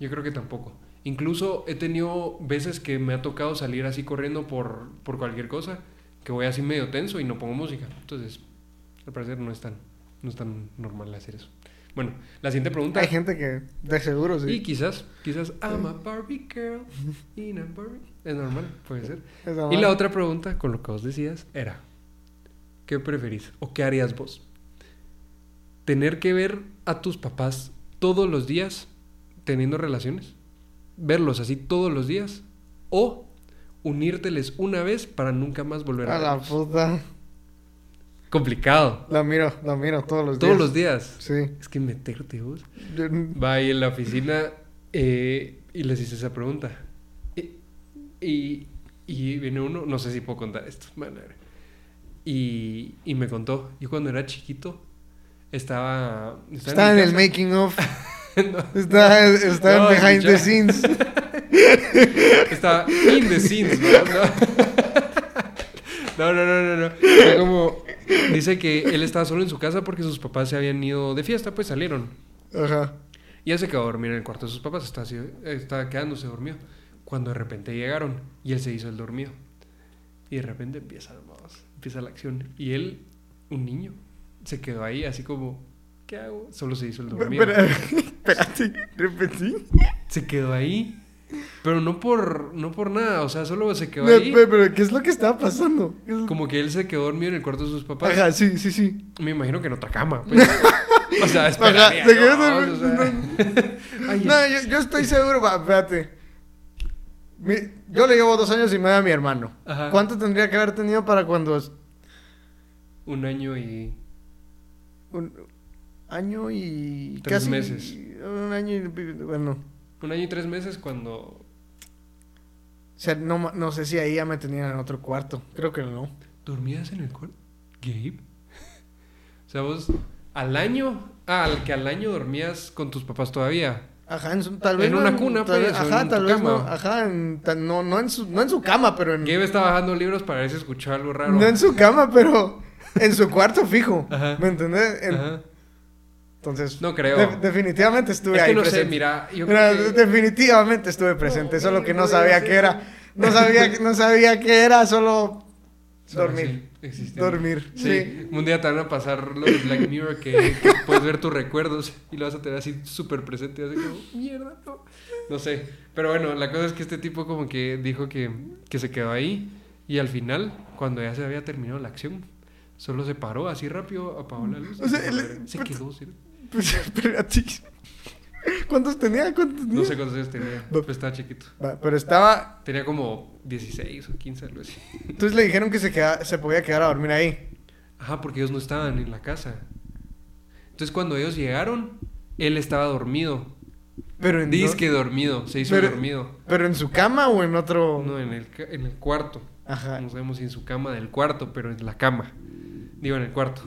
Yo creo que tampoco. Incluso he tenido veces que me ha tocado salir así corriendo por, por cualquier cosa, que voy así medio tenso y no pongo música. Entonces, al parecer no es tan, no es tan normal hacer eso. Bueno, la siguiente pregunta. Hay gente que de seguro sí. Y quizás, quizás, I'm a [LAUGHS] Barbie girl in a Barbie. Es normal, puede ser. Y la otra pregunta, con lo que vos decías, era, ¿qué preferís o qué harías vos? ¿Tener que ver a tus papás todos los días teniendo relaciones? ¿Verlos así todos los días? ¿O unírteles una vez para nunca más volver a, A la verlos? puta. Complicado. La miro, la miro todos los Todos días. los días. Sí. Es que meterte vos. Yo- Va ahí en la oficina eh, y les hice esa pregunta. Y, y, y viene uno, no sé si puedo contar esto, madre. Y, y me contó, yo cuando era chiquito estaba... Está en mi el making of. [LAUGHS] No, Está, está No, en behind ya. the scenes. [LAUGHS] estaba in the scenes, ¿no? No, no, no, no, no. Fue como... Dice que él estaba solo en su casa porque sus papás se habían ido de fiesta, pues salieron. Ajá. Y él se quedó a dormir en el cuarto de sus papás, eh, estaba quedándose dormido. Cuando de repente llegaron y él se hizo el dormido. Y de repente empieza, vamos, empieza la acción. Y él, un niño, se quedó ahí así como, ¿qué hago? Solo se hizo el dormido. Espera, [LAUGHS] espérate, repetí. Se quedó ahí, pero no por, no por nada, o sea, solo se quedó No, ahí. pero, pero, ¿qué es lo que estaba pasando? ¿Qué es- Como que él se quedó dormido en el cuarto de sus papás. Ajá, sí, sí, sí. Me imagino que en otra cama. pues. [LAUGHS] o sea, esperaría, se quedó ¿no? dormido, O sea, [LAUGHS] ay, No, yo, yo estoy seguro, va, espérate. Mi- yo le llevo dos años y medio a mi hermano. Ajá. ¿Cuánto tendría que haber tenido para cuando... Un año y... Un año y... Tres casi- meses. Un año y... Bueno... Un año y tres meses cuando O sea, no, no sé si ahí ya me tenían en otro cuarto. Creo que no. ¿Dormías en el cuarto? ¿Gabe? [LAUGHS] O sea, vos al año... Ah, al que al año dormías con tus papás todavía. Ajá, en su, tal vez En no una cuna, tal pues, vez- ajá, en tal vez cama. no, ajá, en- tal- no, no, en su, no en su cama, pero en, Gabe estaba bajando libros para ver si escuchaba algo raro. no en su cama, pero en su cuarto fijo, Ajá. ¿me entendés? En- Ajá. Entonces, No creo. de- definitivamente estuve Es que ahí no sé, presente. mira, yo Mira, creo que- definitivamente estuve presente, No, solo que no no sabía qué era, no sabía, no sabía qué era, solo Solo dormir, sí, dormir, Sí. sí. un día te van a pasar lo de Black Mirror que, que puedes ver tus recuerdos y lo vas a tener así súper presente, así como, mierda, no. No sé, pero bueno, la cosa es que este tipo como que dijo que, que se quedó ahí y al final, cuando ya se había terminado la acción, solo se paró así rápido, apagó la luz. O sea, se quedó, ¿sí? Pues, [LAUGHS] espérate. ¿Cuántos tenía? ¿Cuántos tenía? No sé cuántos años tenía, pero estaba chiquito. Va, Pero estaba, Tenía como 16 o 15, algo así. entonces le dijeron que se, queda- se podía quedar a dormir ahí. Ajá, porque ellos no estaban en la casa. Entonces cuando ellos llegaron, él estaba dormido. Pero en, Dice que dormido, se hizo Pero- dormido. pero en su cama o en otro. No, en el, en el cuarto. Ajá, No sabemos si en su cama del cuarto, pero en la cama. Digo, en el cuarto.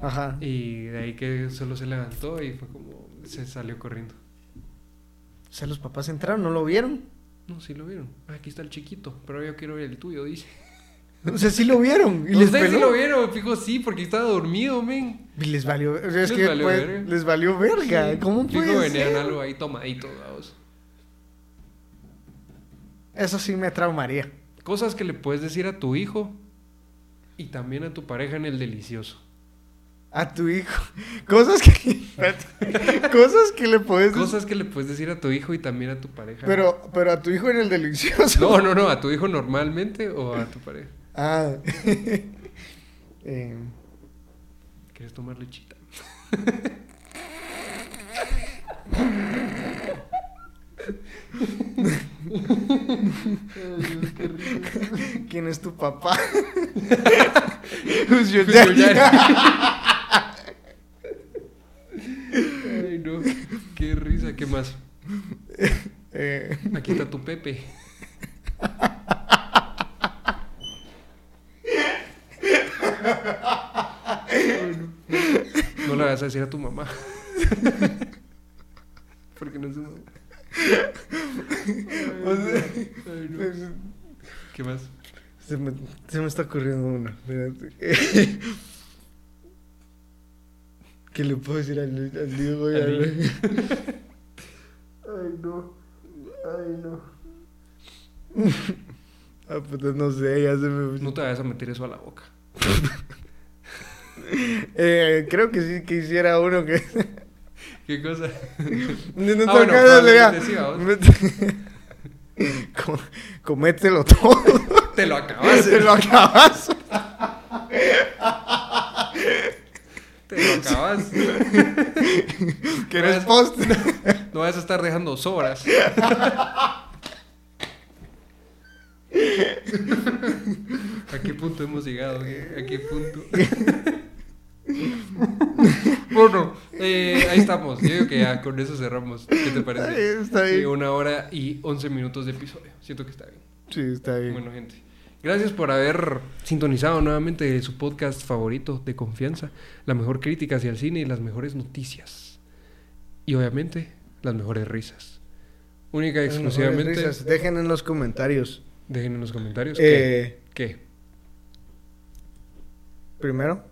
Ajá. Y de ahí que solo se levantó y fue como... Se salió corriendo. O sea, los papás entraron, ¿no lo vieron? No, sí lo vieron. Ah, aquí está el chiquito, pero yo quiero ver el tuyo, dice. [LAUGHS] O sea, sí lo vieron. Y No les sé si peló. lo vieron, fijo, sí, porque estaba dormido, men. Y les valió. O sea, es Les que valió pues, verga. les valió verga. Sí. ¿Cómo Fijo, puede venían ser? algo ahí tomadito, vamos. Eso sí me traumaría. Cosas que le puedes decir a tu hijo y también a tu pareja en el delicioso a tu hijo. [LAUGHS] Cosas que. [LAUGHS] cosas que le puedes decir. Cosas que le puedes decir a tu hijo y también a tu pareja. Pero, pero a tu hijo en el delicioso. No, no, no, a tu hijo normalmente o a tu pareja. Ah. [LAUGHS] Eh. ¿Quieres tomar lechita? ¿Quién es tu papá? Ay, no. Qué risa, ¿qué más? Eh, Aquí está tu Pepe. No. No le vas a decir a tu mamá. Porque no es su mamá. Ay, no. ¿Qué más? se, me, se me está ocurriendo una. ¿Qué le puedo decir al, al Diego? y Al. [LAUGHS] Ay, no. Ay, no. [LAUGHS] ah, pues no sé, ya se me... No te vayas a meter eso a la boca. [LAUGHS] Eh, creo que sí, que hiciera uno que... ¿Qué cosa? No, no Ah, te bueno. Com- Comételo todo. Te lo acabas. Se lo acabas. Te lo acabas. [LAUGHS] Que eres post. [LAUGHS] No vas a estar dejando sobras. ¿A qué punto hemos llegado? ¿Qué- ¿A qué punto? [LAUGHS] bueno, eh, ahí estamos. Yo digo que ya con eso cerramos. ¿Qué te parece? Está bien. una hora y once minutos de episodio. Siento que está bien. Sí, está bien. Bueno, gente. Gracias por haber sintonizado nuevamente su podcast favorito de confianza. La mejor crítica hacia el cine y las mejores noticias. Y obviamente, las mejores risas. Única y exclusivamente. risas. Dejen en los comentarios. Dejen en los comentarios. Eh, ¿Qué? ¿Qué? primero,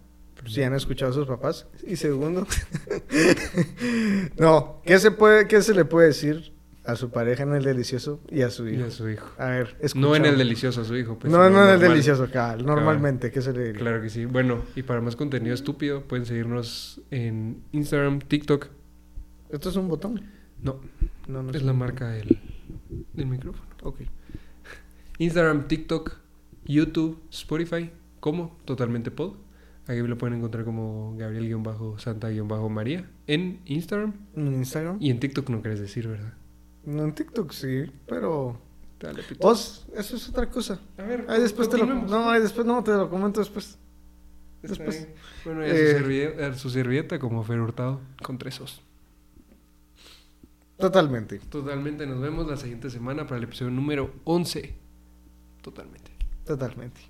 si han escuchado a sus papás. Y segundo, [LAUGHS] no, ¿qué se, puede, ¿qué se le puede decir a su pareja en el delicioso y a su Y hijo? a su hijo. A ver, No en el escuchamos. delicioso a su hijo. pues, no, no en el delicioso, cabal. Normalmente, ¿qué se le diría? Claro que sí. Bueno, y para más contenido estúpido, pueden seguirnos en Instagram, TikTok. Esto es un botón. No, No, no es la marca del, del micrófono. Ok. Instagram, TikTok, YouTube, Spotify, como Totalmente Pod. Aquí lo pueden encontrar como Gabriel-Santa-María en Instagram. En Instagram. Y en TikTok no querés decir, ¿verdad? No, en TikTok sí, pero... Dale. Vos, eso es otra cosa. A ver, Ahí después te lo... No, ahí después no, te lo comento después. Después. Bueno, y a, Eh. su servilleta, a su servilleta como Fer Hurtado con tres os. Totalmente. Totalmente, nos vemos la siguiente semana para el episodio número 11. Totalmente. Totalmente.